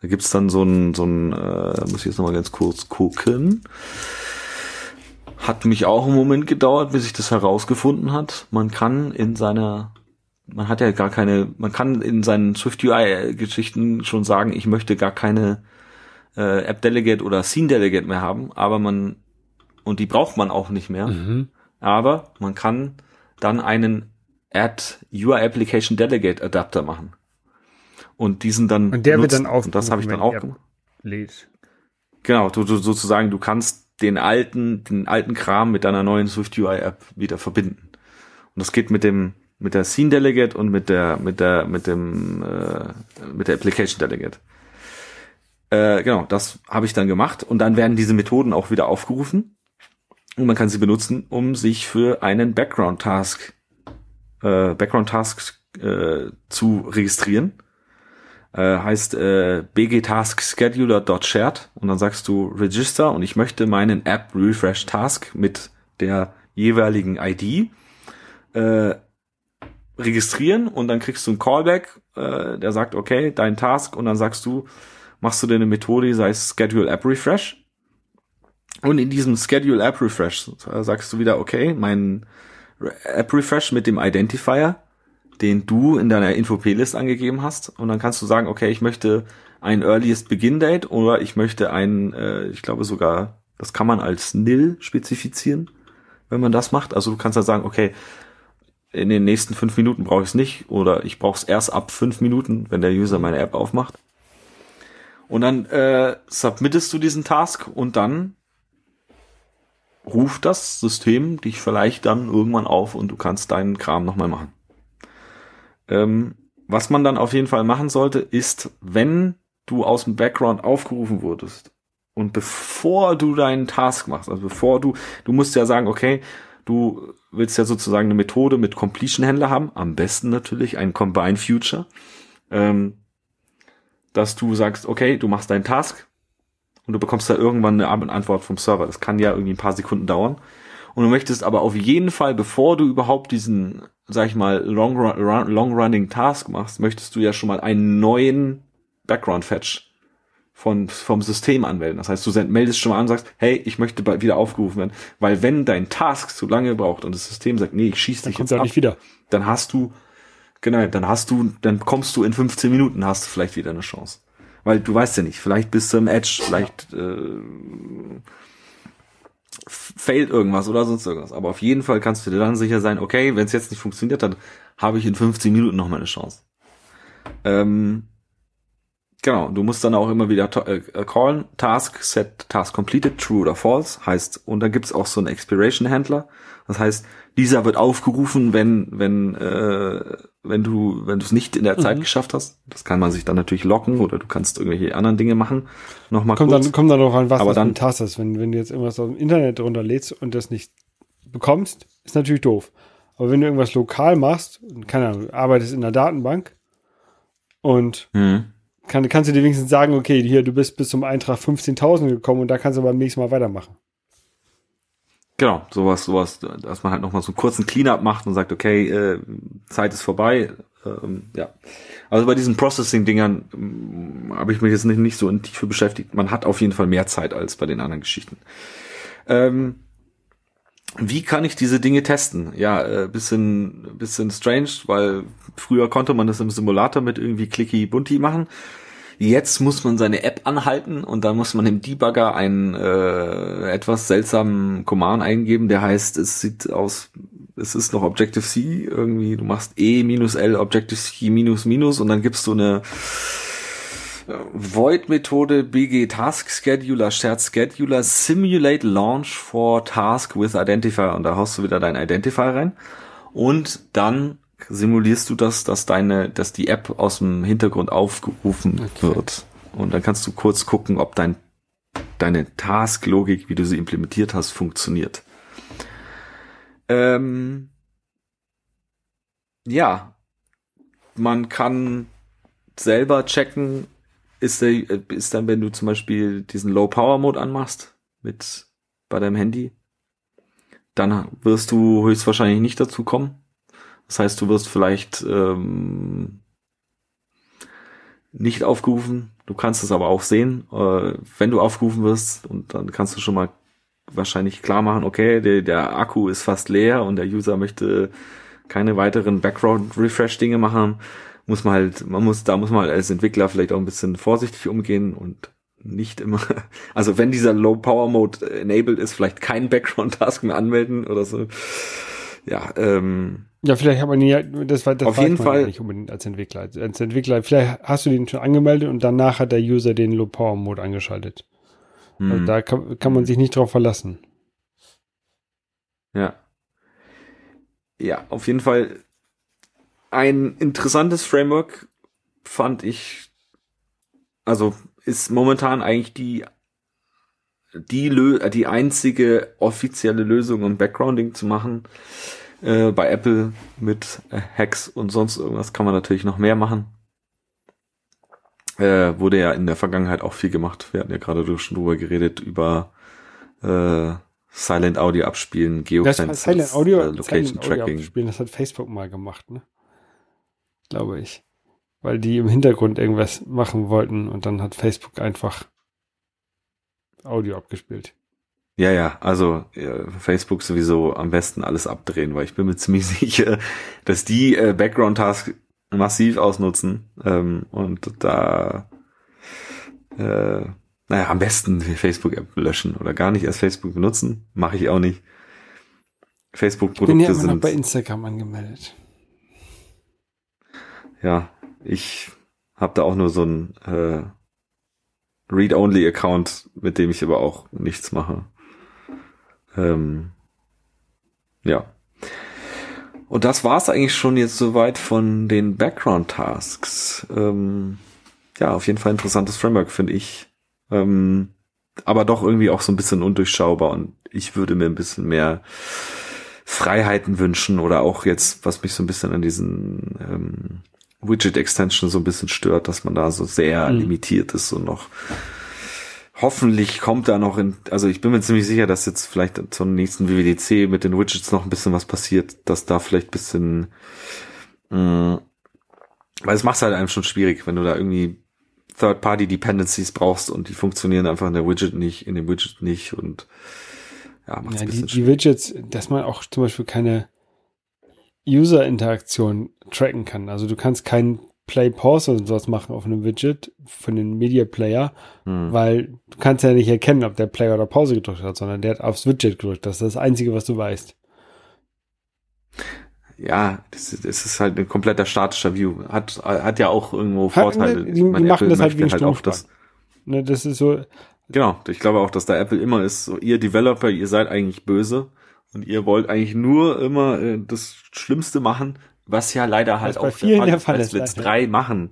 Da gibt's dann so ein, so ein äh, muss ich jetzt nochmal ganz kurz gucken. Hat mich auch einen Moment gedauert, bis ich das herausgefunden hat. Man kann in seiner, man hat ja gar keine, man kann in seinen Swift UI-Geschichten schon sagen, ich möchte gar keine äh, App Delegate oder Scene Delegate mehr haben, aber man, und die braucht man auch nicht mehr. Mhm. Aber man kann dann einen Add UI Application Delegate Adapter machen und diesen dann und der nutzt. wird dann auf und das habe ich dann auch gemacht. Genau, du, du sozusagen du kannst den alten den alten Kram mit deiner neuen Swift UI App wieder verbinden. Und das geht mit dem mit der Scene Delegate und mit der mit der mit dem äh, mit der Application Delegate. Äh, genau, das habe ich dann gemacht und dann werden diese Methoden auch wieder aufgerufen und man kann sie benutzen, um sich für einen Background Task äh, Background Task äh, zu registrieren äh, heißt äh, bgtaskscheduler.shared und dann sagst du Register und ich möchte meinen App Refresh Task mit der jeweiligen ID äh, registrieren und dann kriegst du ein Callback, äh, der sagt, okay, dein Task und dann sagst du, machst du dir eine Methode, die heißt Schedule App Refresh und in diesem Schedule App Refresh äh, sagst du wieder, okay, mein App Refresh mit dem Identifier den du in deiner Info-P-List angegeben hast. Und dann kannst du sagen, okay, ich möchte ein Earliest Begin Date oder ich möchte ein, äh, ich glaube sogar, das kann man als nil spezifizieren, wenn man das macht. Also du kannst dann sagen, okay, in den nächsten fünf Minuten brauche ich es nicht oder ich brauche es erst ab fünf Minuten, wenn der User meine App aufmacht. Und dann äh, submittest du diesen Task und dann ruft das System dich vielleicht dann irgendwann auf und du kannst deinen Kram nochmal machen. Ähm, was man dann auf jeden Fall machen sollte, ist, wenn du aus dem Background aufgerufen wurdest und bevor du deinen Task machst, also bevor du, du musst ja sagen, okay, du willst ja sozusagen eine Methode mit Completion-Händler haben, am besten natürlich ein Combine Future, ähm, dass du sagst, okay, du machst deinen Task und du bekommst da irgendwann eine Antwort vom Server. Das kann ja irgendwie ein paar Sekunden dauern. Und du möchtest aber auf jeden Fall, bevor du überhaupt diesen sag ich mal, long, run, long running Task machst, möchtest du ja schon mal einen neuen Background Fetch von, vom System anmelden. Das heißt, du meldest schon mal an und sagst, hey, ich möchte bald wieder aufgerufen werden. Weil wenn dein Task zu lange braucht und das System sagt, nee, ich schieße dich jetzt ab, nicht wieder. dann hast du, genau, dann hast du, dann kommst du in 15 Minuten, hast du vielleicht wieder eine Chance. Weil du weißt ja nicht, vielleicht bist du im Edge, vielleicht äh, failt irgendwas oder sonst irgendwas. Aber auf jeden Fall kannst du dir dann sicher sein, okay, wenn es jetzt nicht funktioniert, dann habe ich in 15 Minuten noch mal eine Chance. Ähm, genau, du musst dann auch immer wieder äh, callen, Task, Set, Task completed, true oder false, heißt, und dann gibt's auch so einen Expiration-Händler. Das heißt, dieser wird aufgerufen, wenn, wenn, äh, wenn du, wenn du es nicht in der Zeit Mhm. geschafft hast. Das kann man sich dann natürlich locken oder du kannst irgendwelche anderen Dinge machen. Nochmal Kommt kurz. dann, kommt dann drauf an, was Aber dann- ein Task ist. Wenn, wenn du jetzt irgendwas aus dem Internet runterlädst und das nicht bekommst, ist natürlich doof. Aber wenn du irgendwas lokal machst, keine Ahnung, arbeitest in der Datenbank und Hm. Kann, kannst du dir wenigstens sagen, okay, hier, du bist bis zum Eintrag 15.000 gekommen und da kannst du beim nächsten Mal weitermachen. Genau, sowas, sowas, dass man halt nochmal so einen kurzen Cleanup macht und sagt, okay, äh, Zeit ist vorbei. Ähm, ja. Also bei diesen Processing-Dingern ähm, habe ich mich jetzt nicht, nicht so in Tiefe beschäftigt. Man hat auf jeden Fall mehr Zeit als bei den anderen Geschichten. Ähm, wie kann ich diese Dinge testen? Ja, äh, bisschen, bisschen strange, weil früher konnte man das im Simulator mit irgendwie clicky bunti machen. Jetzt muss man seine App anhalten und dann muss man im Debugger einen äh, etwas seltsamen Command eingeben, der heißt, es sieht aus, es ist noch Objective-C, irgendwie, du machst E minus L Objective-C minus minus und dann gibst du eine äh, Void-Methode BG Task Scheduler Shared Scheduler Simulate Launch for Task with Identifier und da haust du wieder dein Identifier rein und dann simulierst du das, dass deine, dass die App aus dem Hintergrund aufgerufen Okay. wird und dann kannst du kurz gucken, ob dein deine Task-Logik, wie du sie implementiert hast, funktioniert. Ähm, ja, man kann selber checken, ist, der, ist dann, wenn du zum Beispiel diesen Low-Power-Mode anmachst mit bei deinem Handy, dann wirst du höchstwahrscheinlich nicht dazu kommen. Das heißt, du wirst vielleicht ähm, nicht aufgerufen. Du kannst es aber auch sehen, äh, wenn du aufgerufen wirst und dann kannst du schon mal wahrscheinlich klar machen, okay, der, der Akku ist fast leer und der User möchte keine weiteren Background-Refresh-Dinge machen, muss man halt, man muss, da muss man halt als Entwickler vielleicht auch ein bisschen vorsichtig umgehen und nicht immer, also wenn dieser Low-Power-Mode enabled ist, vielleicht keinen Background-Task mehr anmelden oder so. Ja, ähm, Ja, vielleicht hat man ja, das war, das Auf jeden Fall- ja nicht unbedingt als Entwickler. Als als Entwickler, vielleicht hast du den schon angemeldet und danach hat der User den Low Power Mode angeschaltet. Also hm, da kann, kann man sich nicht drauf verlassen. ja. Ja, auf jeden Fall ein interessantes Framework fand ich, also ist momentan eigentlich die die, Lö äh, die einzige offizielle Lösung, um Backgrounding zu machen. Äh, bei Apple mit äh, Hacks und sonst irgendwas kann man natürlich noch mehr machen. Äh, wurde ja in der Vergangenheit auch viel gemacht. Wir hatten ja gerade schon drüber geredet, über äh, Silent Audio abspielen, Geofences, Silent Audio, äh, Location Silent Audio Tracking. abspielen, das hat Facebook mal gemacht, ne? Glaube ich. Weil die im Hintergrund irgendwas machen wollten und dann hat Facebook einfach Audio abgespielt. Ja, ja, also äh, Facebook sowieso am besten alles abdrehen, weil ich bin mir ziemlich sicher, dass die äh, Background-Task massiv ausnutzen ähm, und da äh, naja, am besten die Facebook-App löschen oder gar nicht erst Facebook benutzen. Mache ich auch nicht. Ich bin ja Facebook-Produkte noch sind bei Instagram angemeldet. ja, ich habe da auch nur so ein äh, Read-Only-Account, mit dem ich aber auch nichts mache. Ähm, ja. Und das war's eigentlich schon jetzt soweit von den Background-Tasks. Ähm, ja, auf jeden Fall interessantes Framework, finde ich. Ähm, aber doch irgendwie auch so ein bisschen undurchschaubar und ich würde mir ein bisschen mehr Freiheiten wünschen oder auch jetzt, was mich so ein bisschen an diesen ähm, Widget-Extension so ein bisschen stört, dass man da so sehr Mhm. limitiert ist und noch hoffentlich kommt da noch in, also ich bin mir ziemlich sicher, dass jetzt vielleicht zum nächsten WWDC mit den Widgets noch ein bisschen was passiert, dass da vielleicht ein bisschen, mh, weil es macht halt einem schon schwierig, wenn du da irgendwie Third-Party-Dependencies brauchst und die funktionieren einfach in der Widget nicht, in dem Widget nicht und ja, macht's Ja, ein die, bisschen die Widgets, dass man auch zum Beispiel keine User-Interaktion tracken kann. Also du kannst keinen Play-Pause und sowas machen auf einem Widget von den Media Player, Hm. weil du kannst ja nicht erkennen, ob der Play oder Pause gedrückt hat, sondern der hat aufs Widget gedrückt. Das ist das Einzige, was du weißt. ja, das, ist- das ist halt ein kompletter statischer View. Hat, hat ja auch irgendwo Hat- Vorteile. die- die Ich meine, machen Apple das halt wie ein auch das. Ne, das ist so, Genau, ich glaube auch, dass da Apple immer ist, so ihr Developer, ihr seid eigentlich böse und ihr wollt eigentlich nur immer äh, das Schlimmste machen, Was ja leider halt auch vielen der der Fall Fall ist, Let's. 3 machen.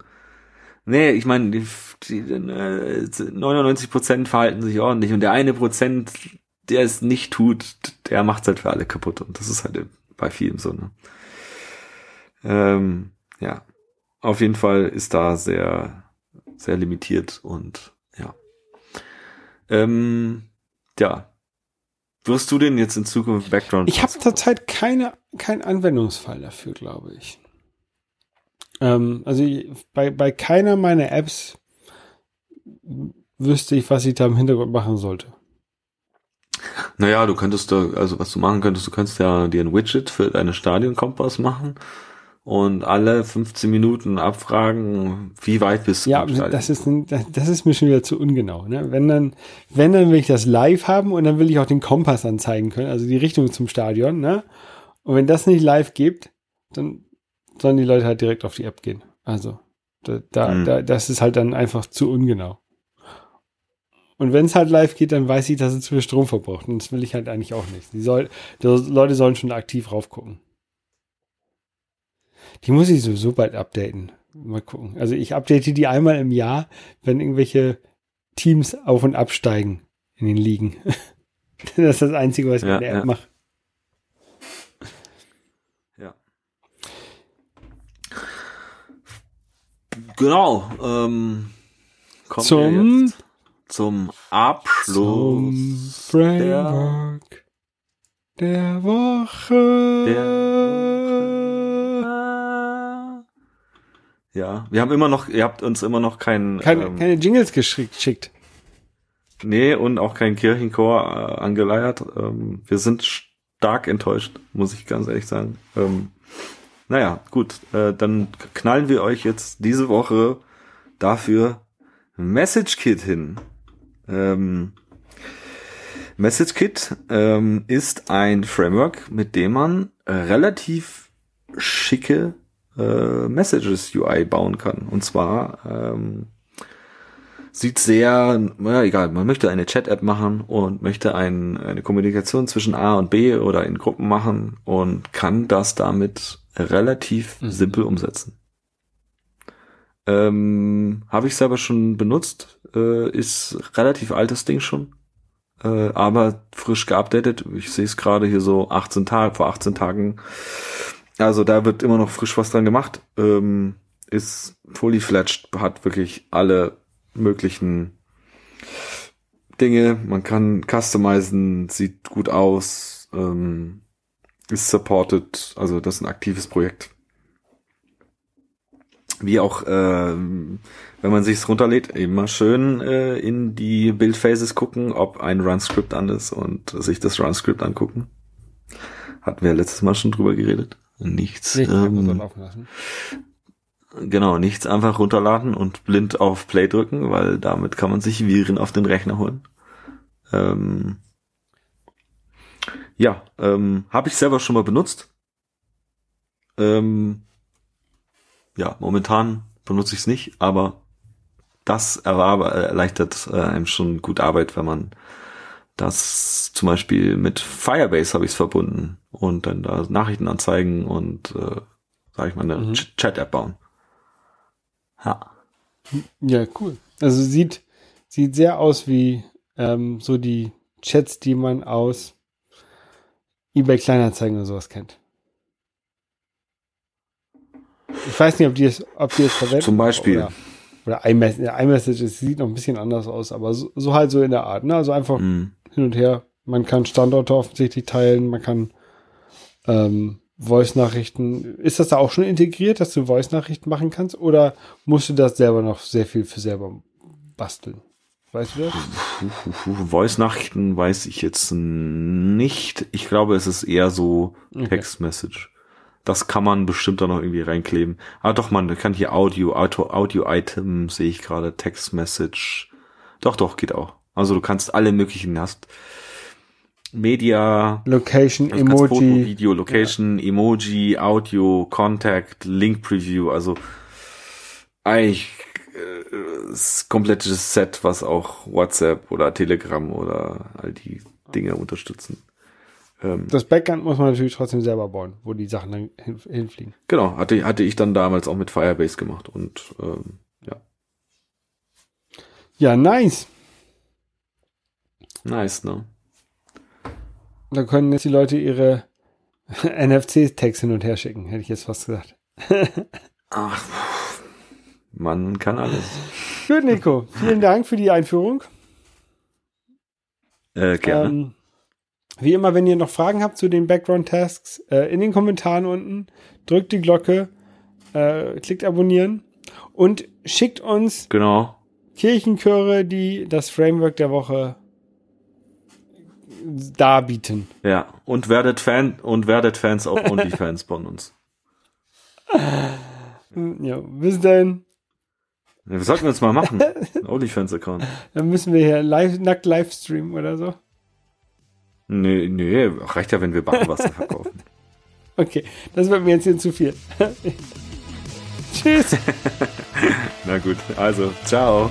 Nee, ich meine, die, die, äh, 99 Prozent verhalten sich ordentlich und der eine Prozent, der es nicht tut, der macht's halt für alle kaputt und das ist halt bei vielen so, ne? Ähm, ja. Auf jeden Fall ist da sehr, sehr limitiert und ja. Ähm, ja. Wirst du denn jetzt in Zukunft Background? Ich habe zurzeit keine, keinen Anwendungsfall dafür, glaube ich. Ähm, also bei, bei keiner meiner Apps wüsste ich, was ich da im Hintergrund machen sollte. Naja, du könntest da, also was du machen könntest, du könntest ja dir ein Widget für deine Stadionkompass machen und alle 15 Minuten abfragen, wie weit bist du Ja, das ist, ein- das, ist mir schon wieder zu ungenau. Ne? Wenn dann, wenn dann will ich das live haben und dann will ich auch den Kompass anzeigen können, also die Richtung zum Stadion. Ne? Und wenn das nicht live gibt, dann sollen die Leute halt direkt auf die App gehen. Also da, da, Hm. da, das ist halt dann einfach zu ungenau. Und wenn es halt live geht, dann weiß ich, dass es zu viel Strom verbraucht. Und das will ich halt eigentlich auch nicht. Die, soll, die Leute sollen schon aktiv raufgucken. Die muss ich sowieso bald updaten. Mal gucken. Also ich update die einmal im Jahr, wenn irgendwelche Teams auf- und absteigen in den Ligen. das ist das Einzige, was ich Ja, mit der App ja. mache. Ja. Genau. Ähm, kommen wir Zum, jetzt zum zum Abschluss. Framework der Woche. Ja, wir haben immer noch, ihr habt uns immer noch kein, keine, ähm, keine Jingles geschickt. nee und auch kein Kirchenchor äh, angeleiert. Ähm, wir sind stark enttäuscht, muss ich ganz ehrlich sagen. Ähm, naja, gut, äh, dann knallen wir euch jetzt diese Woche dafür Message Kit hin. Ähm, Message Kit ähm, ist ein Framework, mit dem man relativ schicke äh, Messages UI bauen kann. Und zwar ähm, sieht sehr, naja, egal, man möchte eine Chat-App machen und möchte ein, eine Kommunikation zwischen A und B oder in Gruppen machen und kann das damit relativ Mhm. simpel umsetzen. Ähm, Habe ich selber schon benutzt, äh, ist relativ altes Ding schon, äh, aber frisch geupdatet. Ich sehe es gerade hier so 18 Tage, vor 18 Tagen. Also da wird immer noch frisch was dran gemacht. Ähm, ist fully fledged, hat wirklich alle möglichen Dinge. Man kann customizen, sieht gut aus, ähm, ist supported, also das ist ein aktives Projekt. Wie auch, ähm, wenn man sich's runterlädt, immer schön äh, in die Bildphases gucken, ob ein Run-Script an ist und sich das Run-Script angucken. Hatten wir letztes Mal schon drüber geredet. Nichts. Ähm. Genau, nichts einfach runterladen und blind auf Play drücken, weil damit kann man sich Viren auf den Rechner holen. Ähm, ja, ähm, habe ich selber schon mal benutzt. Ähm, ja, momentan benutze ich es nicht, aber das äh, erleichtert äh, einem schon gut Arbeit, wenn man das zum Beispiel mit Firebase habe ich es verbunden und dann da Nachrichten anzeigen und äh, sag ich mal eine Mhm. Ch- Chat-App bauen. Ja. Ja, cool. Also sieht, sieht sehr aus wie ähm, so die Chats, die man aus eBay Kleinanzeigen oder sowas kennt. Ich weiß nicht, ob die es, ob die es verwenden. Zum Beispiel. Oder, oder iMessage, ja, iMessage es sieht noch ein bisschen anders aus, aber so, so halt so in der Art. Ne? Also einfach Mhm. hin und her. Man kann Standorte offensichtlich teilen, man kann ähm, Voice-Nachrichten. Ist das da auch schon integriert, dass du Voice-Nachrichten machen kannst? Oder musst du das selber noch sehr viel für selber basteln? Weißt du das? Voice-Nachrichten weiß ich jetzt nicht. Ich glaube, es ist eher so Okay. Text-Message. Das kann man bestimmt da noch irgendwie reinkleben. Aber doch, man kann hier Audio, Auto, Audio-Item sehe ich gerade, Text-Message. Doch, doch, geht auch. Also du kannst alle möglichen hast. Media, Location, also kannst Foto, Emoji. Video, Location, Emoji, Audio, Contact, Link Preview, also eigentlich äh, das komplette Set, was auch WhatsApp oder Telegram oder all die Dinge unterstützen. Ähm, Das Backend muss man natürlich trotzdem selber bauen, wo die Sachen dann hin, hinfliegen. genau, hatte, hatte ich dann damals auch mit Firebase gemacht und ähm, ja, Ja, nice. nice, ne? Da können jetzt die Leute ihre NFC-Tags hin und her schicken, hätte ich jetzt fast gesagt. Ach, man kann alles. Gut, Nico. Vielen Dank für die Einführung. Äh, gerne. Ähm, wie immer, wenn ihr noch Fragen habt zu den Background-Tasks, äh, in den Kommentaren unten, drückt die Glocke, äh, klickt abonnieren und schickt uns genau. Kirchenchöre, die das Framework der Woche darbieten. Ja, und werdet Fan und werdet Fans auf OnlyFans von uns. Ja, bis dann. Ja, wir sollten wir uns mal machen. Ein OnlyFans-Account. Dann müssen wir hier live, nackt live streamen oder so. Nee, nee, reicht ja, wenn wir Barwasser verkaufen. Okay, das wird mir jetzt hier zu viel. Tschüss. Na gut, also, ciao.